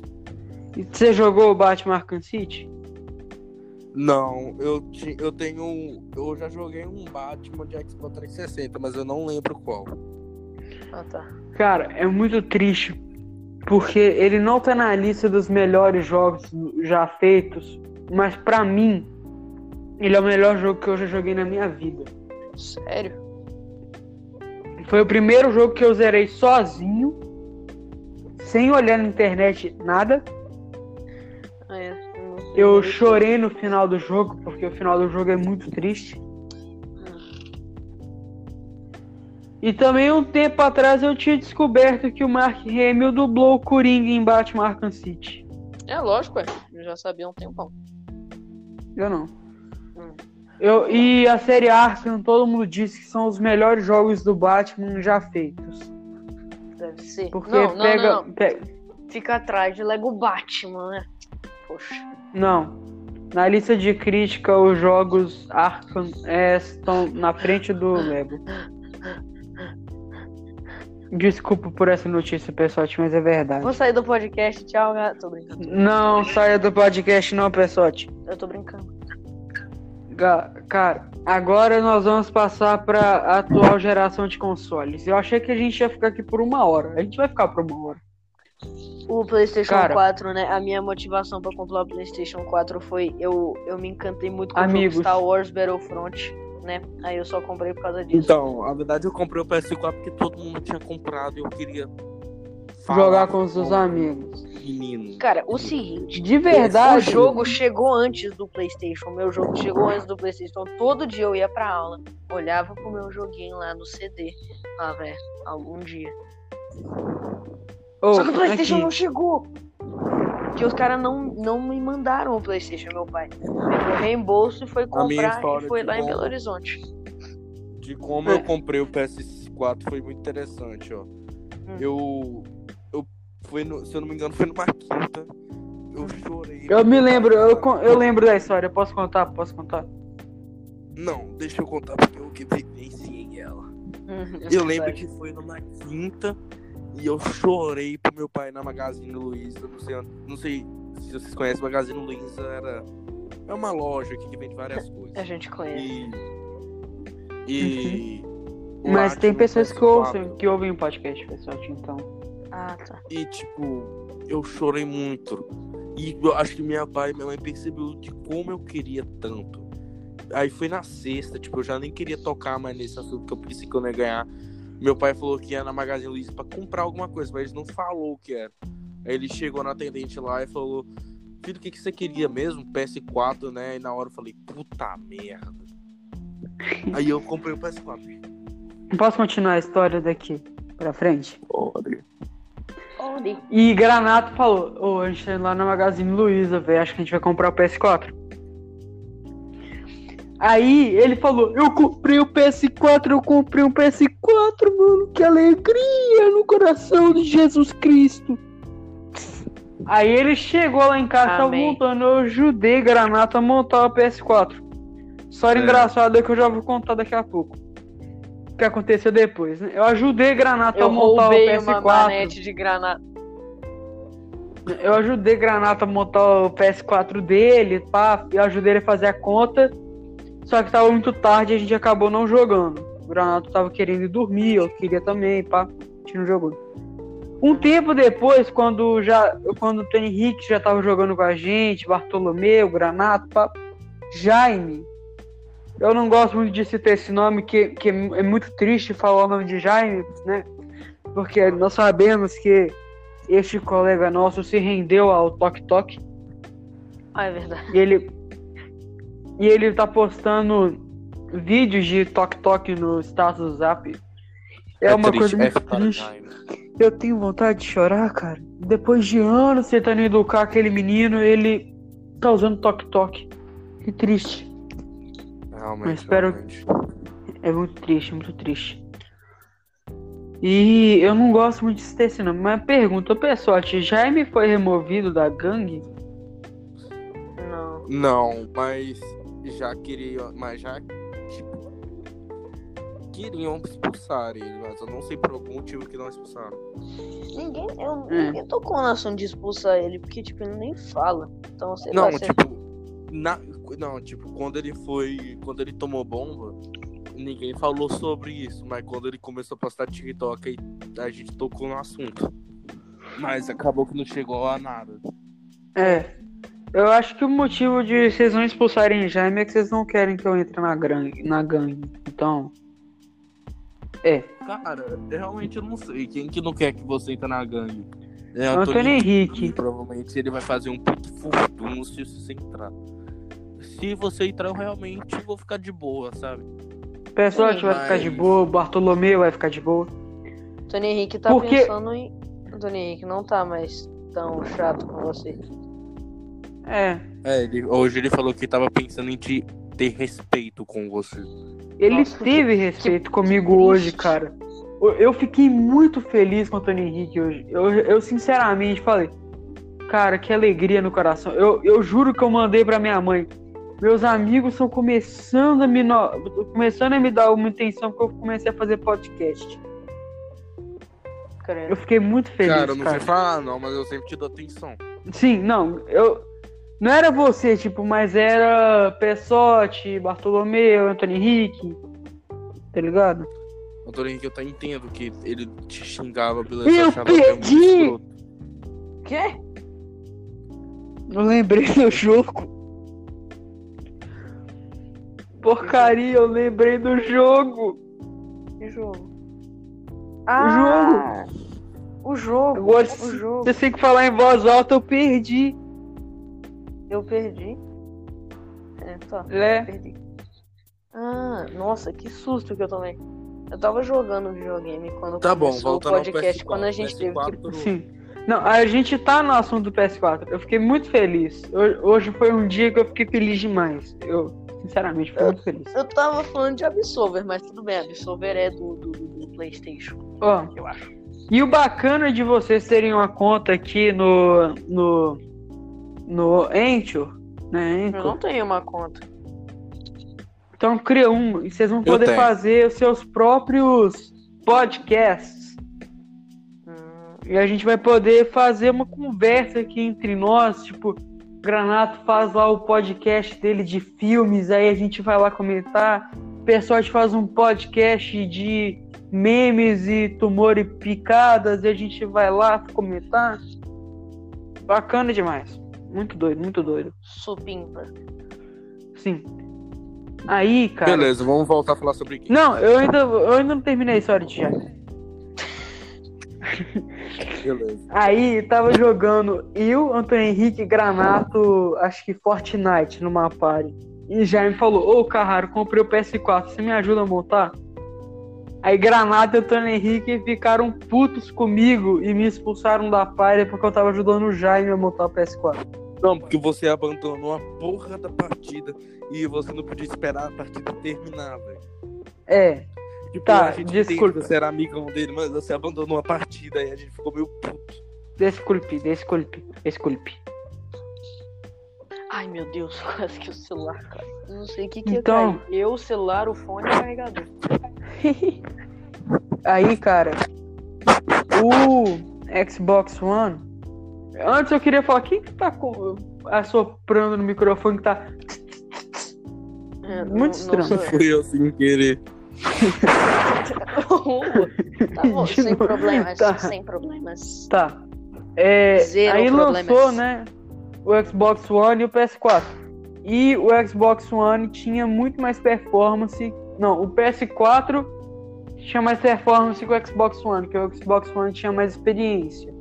E Você jogou o Batman Arkham City? Não, eu, ti- eu tenho. Eu já joguei um Batman de Xbox 360, mas eu não lembro qual. Ah, tá. Cara, é muito triste. Porque ele não tá na lista dos melhores jogos já feitos. Mas pra mim, ele é o melhor jogo que eu já joguei na minha vida. Sério? Foi o primeiro jogo que eu zerei sozinho. Sem olhar na internet nada. Ah, é. Eu chorei no final do jogo, porque o final do jogo é muito triste. E também um tempo atrás eu tinha descoberto que o Mark Hamill dublou o Coringa em Batman Arkham City. É lógico, é. Eu já sabia há um tempão. Eu não. Hum. Eu, e a série Arkham, todo mundo diz que são os melhores jogos do Batman já feitos. Deve ser. Porque não, pega, não, não. pe- Fica atrás de Lego Batman, né? Poxa. não. Na lista de crítica, os jogos Arkham é, estão na frente do Lego. Desculpa por essa notícia, pessoal, mas é verdade. Vou sair do podcast, tchau, galera. Tô brincando. Não saia do podcast, não, pessoal. Eu tô brincando. Ga- Cara, agora nós vamos passar para a atual geração de consoles. Eu achei que a gente ia ficar aqui por uma hora. A gente vai ficar por uma hora. O PlayStation Cara. 4, né? A minha motivação pra comprar o PlayStation 4 foi eu, eu me encantei muito com o Amigos. jogo Star Wars Battlefront, né? Aí eu só comprei por causa disso. Então, na verdade eu comprei o PS4 porque todo mundo tinha comprado e eu queria falar Jogar com os seus amigos. Menino. Cara, o seguinte, De o verdade. jogo chegou antes do PlayStation. Meu jogo chegou antes do PlayStation. Então, todo dia eu ia pra aula, olhava pro meu joguinho lá no CD. Ah, velho, algum dia. Ô, Só que o PlayStation aqui. não chegou. Porque os caras não, não me mandaram o PlayStation, meu pai. Pegou reembolso e foi comprar e foi lá em como- Belo Horizonte. De como eu comprei o PS4 foi muito interessante, ó. Eu. Eu. Foi no, se eu não me engano, foi numa quinta. Eu chorei. Eu me lembro, eu, eu lembro da história. Posso contar? Posso contar? Não, deixa eu contar porque eu que vivenciei ela. Eu lembro que foi numa quinta e eu chorei pro meu pai na Magazine Luiza. Não sei, não sei se vocês conhecem, Magazine Luiza era. É uma loja aqui que vende várias coisas. A gente conhece. E. E. Uhum. Mas tem um pessoas que PS4, ouvem, que ouvem o podcast, pessoal. Então. Ah, tá. E, tipo, eu chorei muito. E eu acho que minha pai e minha mãe percebeu de como eu queria tanto. Aí foi na sexta, tipo, eu já nem queria tocar mais nesse assunto, porque eu pensei que eu não ia ganhar. Meu pai falou que ia na Magazine Luiza pra comprar alguma coisa, mas ele não falou o que era. Aí ele chegou na atendente lá e falou: Filho, o que, que você queria mesmo? PS4, né? E na hora eu falei: Puta merda. Aí eu comprei o PS4. Posso continuar a história daqui pra frente? Pode. Onde? E Granato falou: Ô, a gente tá lá na Magazine Luiza, velho. Acho que a gente vai comprar o PS4. Aí ele falou: Eu comprei o PS4, eu comprei um PS4, mano. Que alegria no coração de Jesus Cristo. Aí ele chegou lá em casa, tava montando. Eu ajudei Granato a montar o PS4. História É. engraçada que eu já vou contar daqui a pouco. O que aconteceu depois, né? Eu ajudei Granato Eu a montar o roubei uma PS4. manete de granada. Eu ajudei Granata a montar o PS4 dele, pá, eu ajudei ele a fazer a conta. Só que tava muito tarde e a gente acabou não jogando. O Granata tava querendo ir dormir, eu queria também, pá, a gente não jogou. Um tempo depois, quando já quando o Henrique já tava jogando com a gente, Bartolomeu, Granato, pá, Jaime. Eu não gosto muito de citar esse nome, que, que é muito triste falar o nome de Jaime, né? Porque nós sabemos que este colega nosso se rendeu ao Tok Tok Ah, é verdade. e ele e ele tá postando vídeos de Tok no status do Zap. É, uma triste, coisa muito é triste. time. Eu tenho vontade de chorar, cara. Depois de anos tentando educar aquele menino, ele tá usando Tok. Que triste. Realmente, Mas espero- realmente. É muito triste, muito triste. E eu não gosto muito de desse nome, mas pergunta, pessoal, Jaime foi removido da gangue? Não. Não, mas já queriam. Mas já, tipo. Queriam expulsar ele, mas eu não sei por algum motivo que não expulsaram. Ninguém, eu, É. ninguém tocou no assunto de expulsar ele, porque, tipo, ele nem fala. Então, sei Não, lá, se- tipo. Na, não, tipo, quando ele foi. Quando ele tomou bomba, ninguém falou sobre isso. Mas quando ele começou a postar TikTok, aí a gente tocou no assunto. Mas acabou que não chegou a nada. É. Eu acho que o motivo de vocês não expulsarem Jaime é que vocês não querem que eu entre na gangue. Na gangue. Então. É. Cara, eu realmente eu não sei. Quem que não quer que você entre na gangue? É Antônio Henrique. Provavelmente ele vai fazer um puto furdunço se você entrar. Se você entrar, eu realmente vou ficar de boa, sabe? O pessoal Sim, vai ficar de boa, o Bartolomeu vai ficar de boa. Tony Henrique tá Porque- pensando em. Tony Henrique não tá mais tão chato com você. É. É, ele- hoje ele falou que tava pensando em te ter respeito com você. Ele Nossa, teve que- respeito que comigo triste. hoje, cara. Eu- Eu fiquei muito feliz com o Antônio Henrique hoje. Eu, eu sinceramente falei, cara, que alegria no coração. Eu, eu juro que eu mandei pra minha mãe. Meus amigos estão começando a me no- começando a me dar uma intenção porque eu comecei a fazer podcast. Eu fiquei muito feliz, cara, eu não cara. sei falar não, mas eu sempre te dou atenção. Sim, não, eu não era você, tipo, mas era Pessotti, Bartolomeu, Antônio Henrique. Tá ligado? Antônio Henrique, eu até entendo que ele te xingava, beleza? Eu muito perdi! Quê? Eu lembrei do jogo. Porcaria, eu lembrei do jogo. Que jogo? Ah! O jogo! Agora, O jogo! Você tem que falar em voz alta, eu perdi. Eu perdi. É, tá. É. Perdi. Ah, nossa, que susto que eu tomei. Eu tava jogando videogame quando Tá bom, o podcast, PS4. quando a gente teve que PS4, Sim. Não, a gente tá no assunto do PS4. Eu fiquei muito feliz. Ho- Hoje foi um dia que eu fiquei feliz demais. Eu, sinceramente, fiquei muito feliz. Eu tava falando de Absolver, mas tudo bem, Absolver é do, do, do- Playstation, Ó, eu acho. e o bacana de vocês terem uma conta aqui no. no. No Anchor, né? Eu não Anchor. tenho uma conta. Então cria um e vocês vão poder fazer os seus próprios podcasts. Hum, E a gente vai poder fazer uma conversa aqui entre nós, tipo, o Granato faz lá o podcast dele de filmes, aí a gente vai lá comentar. O pessoal faz um podcast de memes e tumor e picadas, e a gente vai lá comentar. Bacana demais. Muito doido, muito doido. supimpa. Sim. Aí, cara. Beleza, vamos voltar a falar sobre game. Não, eu ainda, eu ainda não terminei a história de já. Beleza. Aí tava jogando eu, Antônio Henrique, Granato, acho que Fortnite numa party. E Jaime falou, ô Carraro, comprei o PS4, você me ajuda a montar? Aí Granato e Antônio Henrique ficaram putos comigo e me expulsaram da party porque eu tava ajudando o Jaime a montar o PS4. Não, porque você abandonou a porra da partida e você não podia esperar a partida terminar, velho. É, Tipo, Tá, a gente desculpa. você era amigão dele, mas você abandonou a partida e a gente ficou meio puto. desculpe, desculpe, desculpe. Ai meu Deus, quase que o celular, cara. Eu não sei o que que ia Então- cair. Eu, o celular, o fone e o carregador. Aí, cara, o Xbox One. Antes eu queria falar, quem que tá assoprando no microfone que tá. É, Muito não- não estranho. eu. Fui eu sem querer. tá bom, sem problemas, Tá. sem problemas. Tá. É, Zero aí problemas. lançou, né? O Xbox One e o PS4. E o Xbox One tinha muito mais performance. Não, o PS4 tinha mais performance que o Xbox One, que o Xbox One tinha mais experiência.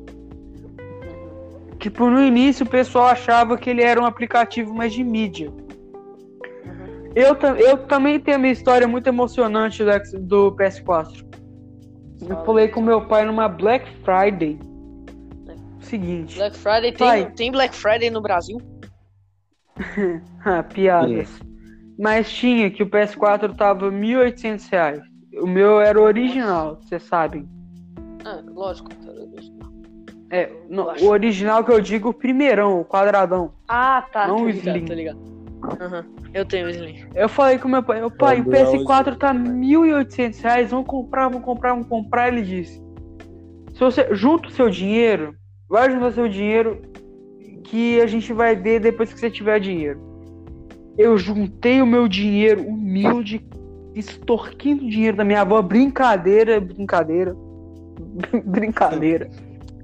Tipo, no início o pessoal achava que ele era um aplicativo mais de mídia. Eu, ta- eu também tenho a minha história muito emocionante do, do PS4. Eu falei com meu pai numa Black Friday. Seguinte. Black Friday Vai. tem, tem Black Friday no Brasil? Ah, piadas. Mas tinha que o PS4 tava 1.800 reais. O meu era o original, vocês sabem. Ah, lógico. cara. É, no- Eu acho. o original que eu digo, o primeirão, o quadradão. Ah, tá. Não tô o ligado, Slim. tô ligado. Aham. Eu tenho o Slim. Eu falei com meu pai, "Ô, pai, o Quando é o PS4 tá R$ Slim, 1.800 reais, vamos comprar, vamos comprar, vamos comprar. Ele disse, se você junta o seu dinheiro, vai juntar seu dinheiro que a gente vai ver depois que você tiver dinheiro. Eu juntei o meu dinheiro humilde, extorquindo o dinheiro da minha avó, brincadeira, brincadeira, brincadeira,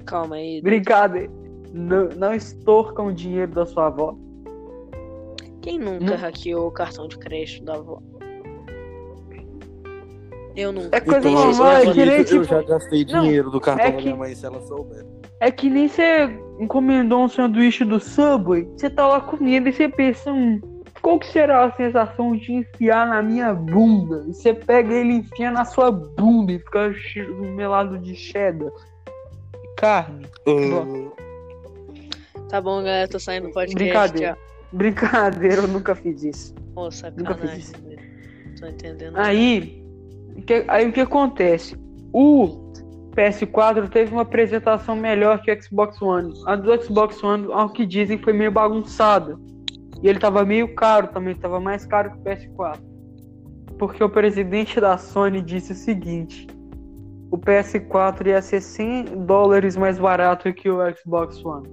Calma aí. brincadeira. Não, não extorcam o dinheiro da sua avó. Quem nunca Não. hackeou o cartão de crédito da avó? Eu nunca. É coisa Então, normal, eu, é que nem eu tipo. já gastei Não, dinheiro do cartão é da que- minha mãe, se ela souber. É que nem você encomendou um sanduíche do Subway, você tá lá comendo e você pensa, hum, qual que será a sensação de enfiar na minha bunda? E você pega ele e enfia na sua bunda e fica melado de cheddar. E Carne. Tá bom, galera. Tô saindo do podcast. Brincadeira. Tchau. Brincadeira, eu nunca fiz isso. Ô, fiz sacanagem. isso. velho. Tô entendendo. Aí, que- aí o que acontece? O PS4 teve uma apresentação melhor que o Xbox One. A do Xbox One, ao que dizem, foi meio bagunçada. E ele tava meio caro também, tava mais caro que o PS4. Porque o presidente da Sony disse o seguinte: o PS4 ia ser 100 dólares mais barato que o Xbox One.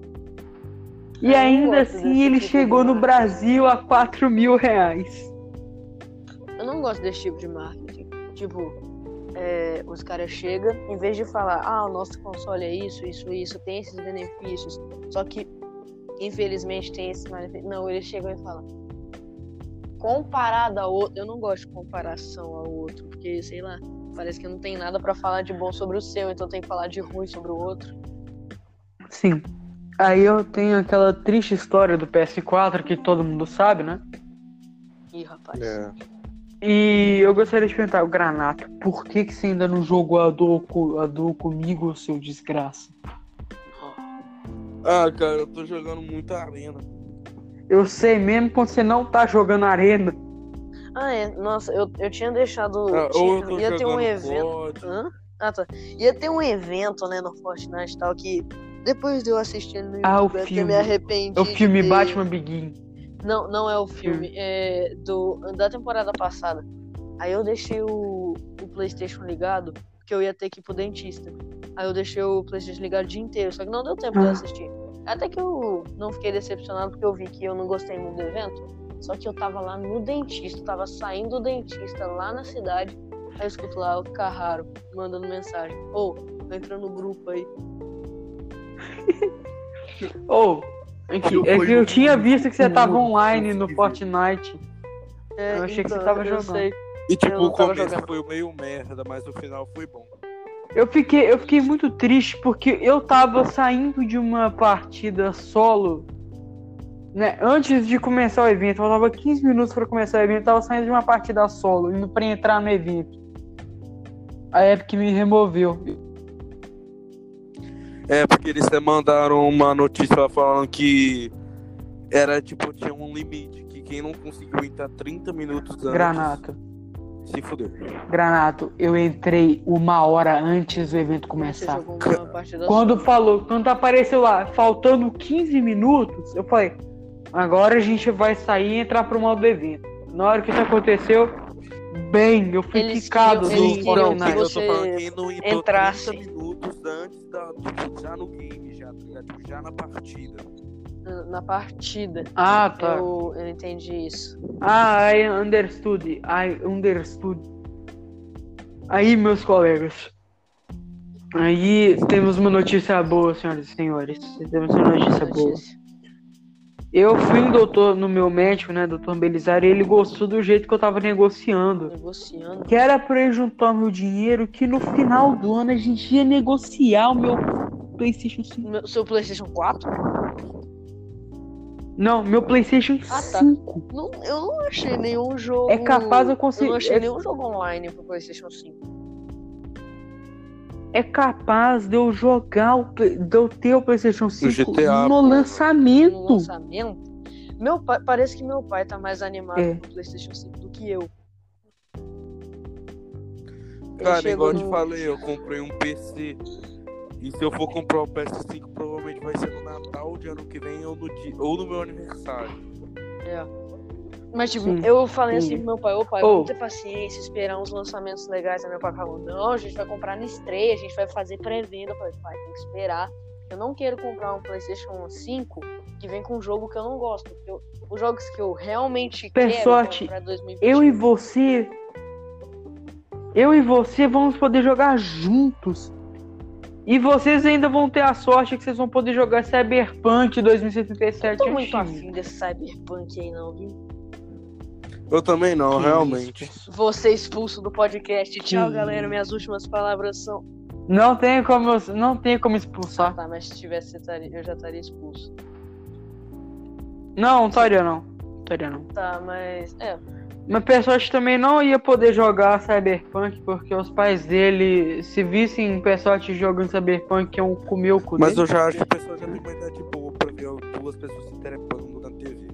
E não ainda assim ele tipo chegou no. Brasil a 4 mil reais. Eu não gosto desse tipo de marketing. Tipo, é, os caras chegam, em vez de falar, ah, o nosso console é isso, isso, isso, tem esses benefícios, só que infelizmente tem esses benefícios. Não, eles chegam e falam. Comparado ao outro, eu não gosto de comparação ao outro, porque sei lá, parece que não tem nada pra falar de bom sobre o seu, então tem que falar de ruim sobre o outro. Sim. Aí eu tenho aquela triste história do PS4 que todo mundo sabe, né? Ih, rapaz. É. E eu gostaria de perguntar, o Granato, por que, que você ainda não jogou a duo, a duo comigo, seu desgraça? Ah, cara, eu tô jogando muita arena. Eu sei mesmo quando você não tá jogando arena. Ah, é. Nossa, eu, eu tinha deixado. Ah, tinha- eu ia ter um evento. Hã? Ah, tá. Ia ter um evento, né, no Fortnite e tal, que depois de eu assistir no YouTube, Ah, o eu até filme. me arrependi. É o filme de Batman Begin. Não, não é o filme. É do, da temporada passada. Aí eu deixei o, o PlayStation ligado, porque eu ia ter que ir pro dentista. Aí eu deixei o PlayStation ligado o dia inteiro, só que não deu tempo de Ah. assistir. Até que eu não fiquei decepcionado, porque eu vi que eu não gostei muito do evento. Só que eu tava lá no dentista, tava saindo do dentista lá na cidade. Aí eu escuto lá o Carraro mandando mensagem. Ô, entra no grupo aí. Ou, é que, Eu é que tinha visto que você tava online no Fortnite. É, Eu achei que você então, tava eu jogando. sei. E tipo, o começo jogando. foi meio merda, mas o final foi bom. Eu fiquei, eu fiquei muito triste porque eu tava saindo de uma partida solo, né? Antes de começar o evento, faltava 15 minutos pra começar o evento, eu tava saindo de uma partida solo, indo pra entrar no evento. A Epic me removeu. É, porque eles mandaram uma notícia falando que era tipo, tinha um limite, que quem não conseguiu entrar 30 minutos antes Granato, se fudeu. Granato, eu entrei uma hora antes do evento começar. Quando falou, quando apareceu lá, faltando 15 minutos, eu falei, agora a gente vai sair e entrar pro modo do evento. Na hora que isso aconteceu, bem, eu fui Eles picado queriam- do Fortnite. que eu você tô falando quem não entrou entrasse. 30 minutos antes da. Já no game, já, tá ligado? Tipo, já na partida. na partida. Ah, tá. Eu, eu entendi isso. Ah, I understood. I understood. Aí, meus colegas. Aí temos uma notícia boa, senhoras e senhores. Temos uma notícia boa. Eu fui um doutor no meu médico, né, doutor Belisário, e ele gostou do jeito que eu tava negociando. Negociando. Que era pra ele juntar meu dinheiro, que no final do ano a gente ia negociar o meu PlayStation 5. Meu- Seu PlayStation 4? Não, meu PlayStation Ah, tá. 5. Não, eu não achei nenhum jogo. É capaz eu Eu conseguir. não achei É, nenhum jogo online pro PlayStation 5. É capaz de eu jogar, o, de eu ter o PlayStation 5 GTA, no pô. lançamento. No lançamento. Meu pai, parece que meu pai tá mais animado É. com o PlayStation 5 do que eu. Cara, igual eu te no- falei, eu comprei um PC. E se eu for comprar o PS5, provavelmente vai ser no Natal de ano que vem ou no, dia, ou no meu aniversário. Mas, tipo, Sim, eu falei assim entendi. pro meu pai, ô pai, Ô. vamos ter paciência, esperar uns lançamentos legais. Aí meu pai falou, não, a gente vai comprar na estreia, a gente vai fazer pré-venda. Eu falei, pai, tem que esperar. Eu não quero comprar um PlayStation 5 que vem com um jogo que eu não gosto. Porque eu- os jogos que eu realmente Pessote, quero comprar 2020. Eu e você. Eu e você vamos poder jogar juntos. E vocês ainda vão ter a sorte que vocês vão poder jogar Cyberpunk 2077. Não tô muito afim desse Cyberpunk aí, não, viu? Eu também não, Que realmente. isso, Você expulso do podcast. Tchau, Que galera. Minhas últimas palavras são. Não tem como, eu- não tem como expulsar. Tá, mas se tivesse, eu já estaria expulso. Não, não estaria não. Estaria não. Tá, mas. É, Mas pessoas também não ia poder jogar Cyberpunk porque os pais dele, se vissem pessoal jogando Cyberpunk, iam comer o cu Mas dele. eu já acho que o pessoal já tem uma idade boa pra ver duas pessoas se trepando na TV.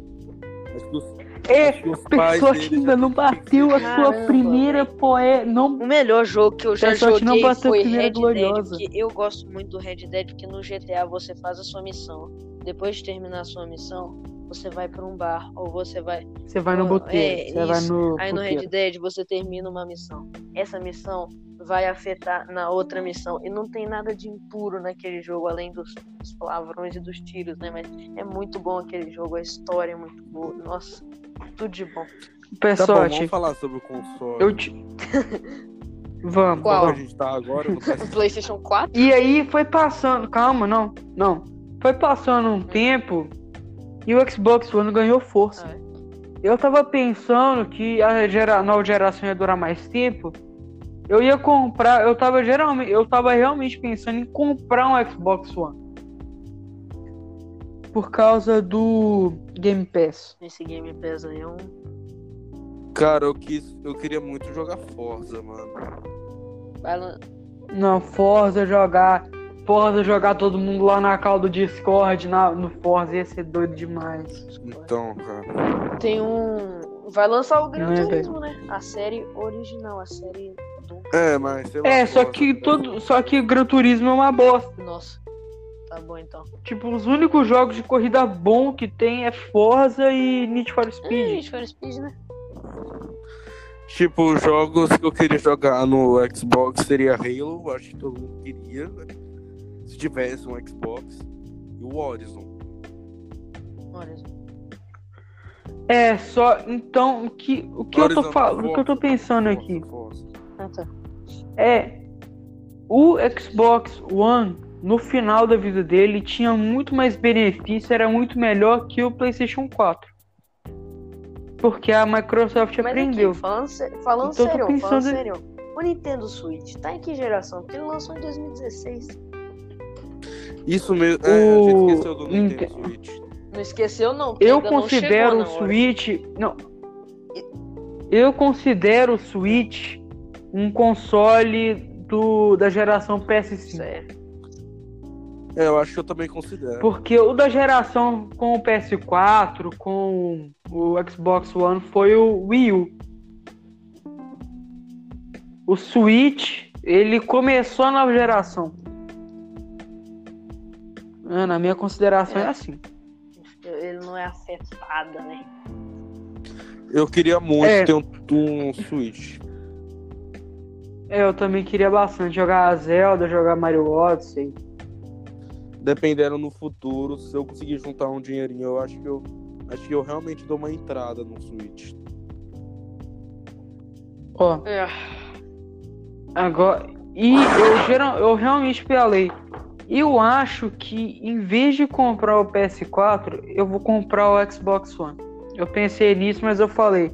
Os, É, pessoa que ainda não bateu a ver. sua Caramba, primeira poé. Não O melhor jogo que eu já Pessoal que não joguei bateu foi primeira Red Dead, gloriosa. porque eu gosto muito do Red Dead, porque no GTA você faz a sua missão. Depois de terminar a sua missão, você vai pra um bar, ou você vai... Você vai no É, boteiro, você vai no. Aí no. Red Dead você termina uma missão. Essa missão vai afetar na outra missão. E não tem nada de impuro naquele jogo, além dos, dos palavrões e dos tiros, né? Mas é muito bom aquele jogo, a história é muito boa. Nossa, tudo de bom. Tá bom, Pessoal, vamos falar sobre o console. eu te. Vamos. Qual? A gente tá agora O PS5. PlayStation 4? E aí foi passando. Calma, não. Não. Foi passando um tempo e o Xbox One ganhou força. Ah, é. Eu tava pensando que a gera- nova geração ia durar mais tempo. Eu ia comprar, eu tava geralmente, eu tava realmente pensando em comprar um Xbox One. Por causa do Game Pass. Esse Game Pass aí é um. Cara, eu quis. Eu queria muito jogar Forza, mano. Não, Forza jogar, Forza jogar todo mundo lá na call do Discord, na, no Forza ia ser doido demais. Então, cara. Tem um. Vai lançar o Gran é, Turismo, né? A série original, a série do. É, mas. É, só Forza, que né? todo, só que Gran Turismo é uma bosta. Nossa. Tá bom então. Tipo, os únicos jogos de corrida bom que tem é Forza e Need for É, Speed. gente, for Speed, né? Tipo, jogos que eu queria jogar no Xbox seria Halo, acho que todo mundo queria. Se tivesse um Xbox. E o Horizon. Olha. É, só então o que o que eu tô Horizon, falando, o que eu tô pensando aqui Forza. Ah, tá. é o Xbox One no final da vida dele tinha muito mais benefício, era muito melhor que o PlayStation 4. Porque a Microsoft Mas aprendeu. aqui, falando, sé- falando Então sério, falando pensando- sério. O Nintendo Switch tá em que geração? Porque ele lançou em 2016. Isso mesmo. É, a gente O esqueceu do Nintendo Ninte- Switch. Não esqueceu, não. Eu ainda não considero chegou o na hora. Switch. Não. Eu considero o Switch um console do, da geração PS5. Sério. É, eu acho que eu também considero. Porque o da geração com o PS4, com o Xbox One, foi o Wii U. O Switch, ele começou a nova geração. Na minha consideração é, É. assim. Ele não é afetada, né? Eu queria muito É. ter um, um Switch. É, eu também queria bastante jogar Zelda, jogar Mario Odyssey. Dependendo no futuro, se eu conseguir juntar um dinheirinho, eu acho que eu. Acho que eu realmente dou uma entrada no Switch. Ó, É. agora. E eu, geral, eu realmente falei. Eu acho que em vez de comprar o PS4, eu vou comprar o Xbox One. Eu pensei nisso, mas eu falei,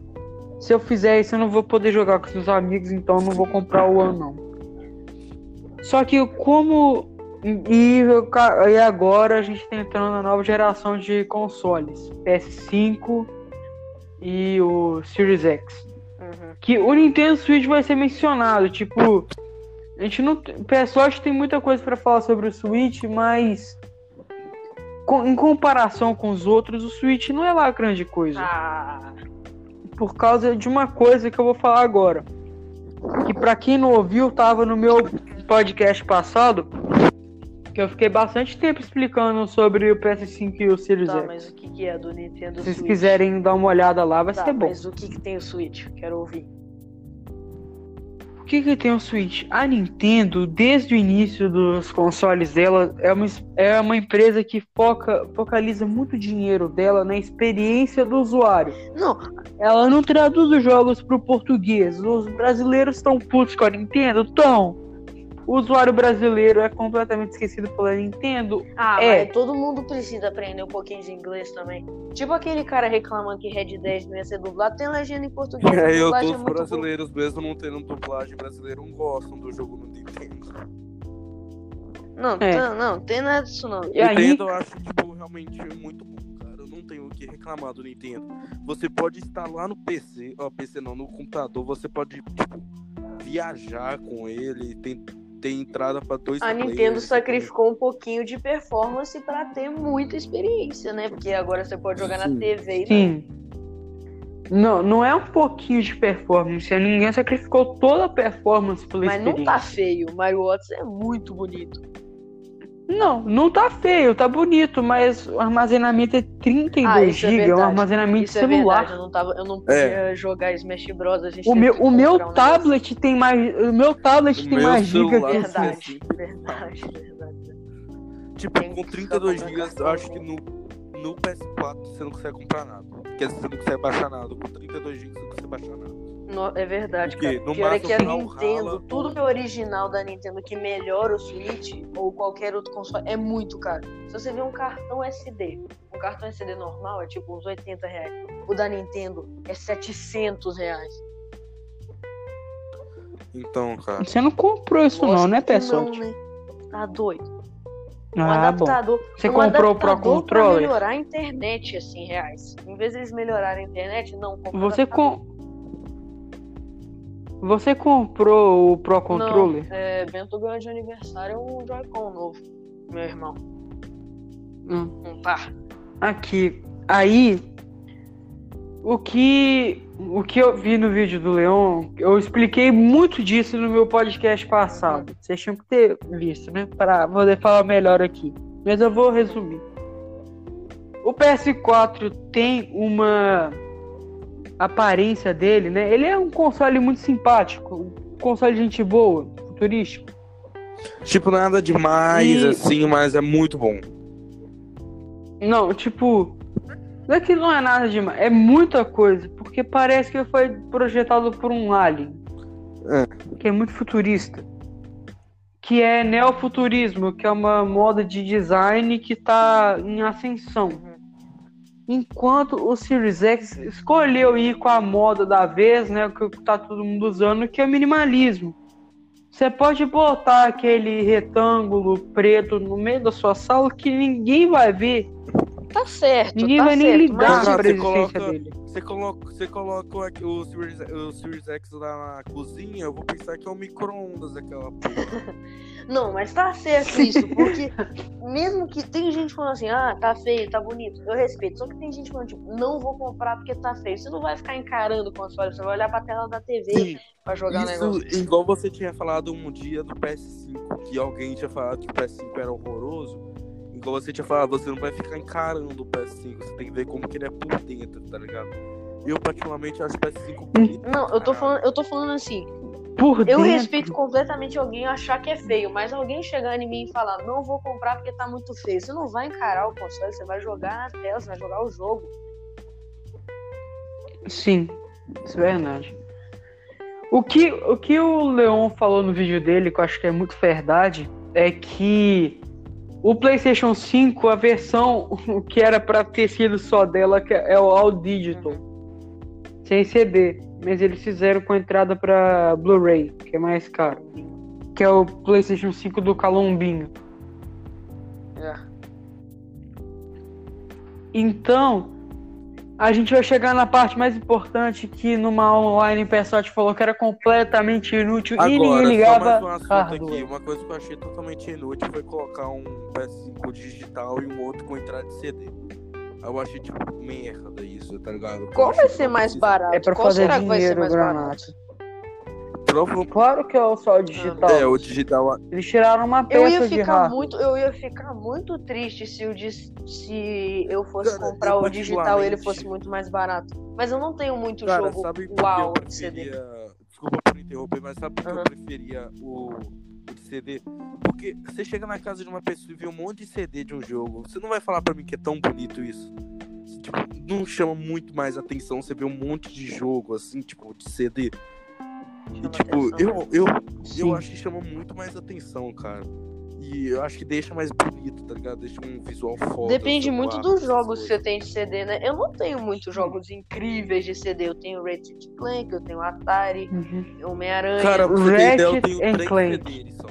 se eu fizer isso, eu não vou poder jogar com os meus amigos, então eu não vou comprar o One não. Só que como e, e agora a gente tá entrando na nova geração de consoles, PS5 e o Series X. Uhum. Que o Nintendo Switch vai ser mencionado, tipo, a gente não, pessoal acho que tem muita coisa pra falar sobre o Switch, mas com- em comparação com os outros, o Switch não é lá grande coisa Ah, por causa de uma coisa que eu vou falar agora. Que pra quem não ouviu, tava no meu podcast passado, que eu fiquei bastante tempo explicando sobre o PS5 e o Series tá, X. mas o que, que é do Nintendo Se vocês Switch? quiserem dar uma olhada lá, vai Tá, ser bom. mas o que, que tem o Switch? Quero ouvir. O que, que tem o Switch? A Nintendo, desde o início dos consoles dela, é uma, é uma empresa que foca, focaliza muito dinheiro dela na experiência do usuário. Não, Ela não traduz os jogos pro português. Os brasileiros estão putos com a Nintendo? Estão. O usuário brasileiro é completamente esquecido pela Nintendo. Ah, É. mas todo mundo precisa aprender um pouquinho de inglês também. Tipo aquele cara reclamando que Red 10 não ia ser dublado, tem legenda em português. a É, eu tô é brasileiros mesmo não tendo dublagem brasileira, não gostam do jogo no Nintendo. Não, É. tá- não, tem nada disso não. E aí- Nintendo eu acho, tipo, realmente muito bom, cara. Eu não tenho o que reclamar do Nintendo. Você pode instalar no PC, ó, PC não, no computador, você pode, tipo, viajar com ele, tem, tem entrada pra dois A players, Nintendo sacrificou um pouquinho de performance pra ter muita experiência, né? Porque agora você pode jogar na Sim. TV e Sim. Não, não é um pouquinho de performance. Ninguém sacrificou toda a performance pela Mas não tá feio. O Mario Odyssey é muito bonito. Não, não tá feio, tá bonito, mas o armazenamento é 32 Ah, isso é GB, é um armazenamento Isso é celular. verdade. Eu não, tava, eu não podia jogar Smash Bros. A gente o meu, o meu um tablet tem mais, o meu tablet O tem meu mais que tem Verdade, assim. verdade, verdade. Tipo, Tem com que 32 só GB, eu acho que no, no PS4 você não consegue comprar nada. Quer dizer, você não consegue baixar nada. Com 32 GB você não consegue baixar nada. No- é verdade, Porque cara. no Pior é que a o Nintendo, rala, tudo que é original da Nintendo que melhora o Switch ou qualquer outro console é muito caro. Se você vê um cartão SD, um cartão SD normal é tipo uns 80 reais. O da Nintendo é 700 reais. Então, cara. Você não comprou isso não, né, pessoal? Não, né? Tá doido. Um Ah, bom. adaptador. Você um comprou o Pro Controller? melhorar a internet, assim, reais. Em vez deles melhorarem a internet, não. Você com Você comprou o Pro Controller? Não, é, Bento ganhou de aniversário um Joy-Con novo, meu irmão. Hum. Um par. Aqui. Aí o que o que eu vi no vídeo do Leon, eu expliquei muito disso no meu podcast passado. Vocês tinham que ter visto, né? Para poder falar melhor aqui. Mas eu vou resumir. O PS4 tem uma aparência dele, né? Ele é um console muito simpático, um console de gente boa, futurístico. Tipo, nada demais, E- assim, mas é muito bom. Não, tipo, não é que não é nada demais, é muita coisa, porque parece que foi projetado por um alien, que é muito futurista, que é neofuturismo, que é uma moda de design que tá em ascensão. Enquanto o Series X escolheu ir com a moda da vez, né, que tá todo mundo usando, que é o minimalismo. Você pode botar aquele retângulo preto no meio da sua sala que ninguém vai ver Tá certo, Ninguém tá vai nem certo, ligar mas- cara, pra você coloca- dele. Você coloca, você coloca o, o, Series, o Series X lá na cozinha, eu vou pensar que é um micro-ondas aquela porra. Não, mas tá certo isso, porque mesmo que tem gente falando assim, ah, tá feio, tá bonito, eu respeito. Só que tem gente falando, tipo, não vou comprar porque tá feio. Você não vai ficar encarando o console, você vai olhar pra tela da TV Sim, pra jogar o negócio. isso, igual você tinha falado um dia do PS5, que alguém tinha falado que o PS5 era horroroso. Igual você tinha falado, você não vai ficar encarando o PS5, você tem que ver como que ele é por dentro, tá ligado? Eu, particularmente, acho o PS5 bonito. Não, eu tô falando, eu tô falando assim, Por eu dentro. respeito completamente alguém achar que é feio, mas alguém chegar em mim e falar, não vou comprar porque tá muito feio. Você não vai encarar o console, você vai jogar na tela, você vai jogar o jogo. Sim, isso é verdade. O que, o que o Leon falou no vídeo dele, que eu acho que é muito verdade, é que O PlayStation 5, a versão que era pra ter sido só dela, que é o All Digital, sem CD. Mas eles fizeram com entrada pra Blu-ray, que é mais caro. Que é o PlayStation 5 do Calombinho. É. Então, a gente vai chegar na parte mais importante que numa online o pessoal te falou que era completamente inútil e ninguém Agora, só ligava mais um assunto hardware. aqui. Uma coisa que eu achei totalmente inútil foi colocar um PS5 digital e um outro com entrada de CD. Eu achei, tipo, merda isso, tá ligado? Qual vai ser mais barato? É pra Qual fazer será que vai ser dinheiro, mais Granato. barato? Claro que é o só o digital. É, o digital. Eles tiraram uma Eu ia peça de ficar muito, eu ia ficar muito triste se eu se eu fosse Cara, comprar o digital e ele fosse muito mais barato. Mas eu não tenho muito Cara, jogo sabe uau de CD. Desculpa por interromper, mas sabe por que eu preferia o, o de CD? Porque você chega na casa de uma pessoa e vê um monte de CD de um jogo. Você não vai falar pra mim que é tão bonito isso. Tipo, não chama muito mais atenção você ver um monte de jogo assim, tipo, de CD. E, tipo, atenção. eu, eu, Sim. eu acho que chama muito mais atenção, cara. E eu acho que deixa mais bonito, tá ligado? Deixa um visual foda. Depende muito dos jogos que você tem de CD, né? Eu não tenho muitos jogos incríveis de CD. Eu tenho Ratchet Clank, eu tenho Atari, Uhum. Homem-Aranha. Cara, ter ideia, eu Ratchet tenho três Clank. CDs só.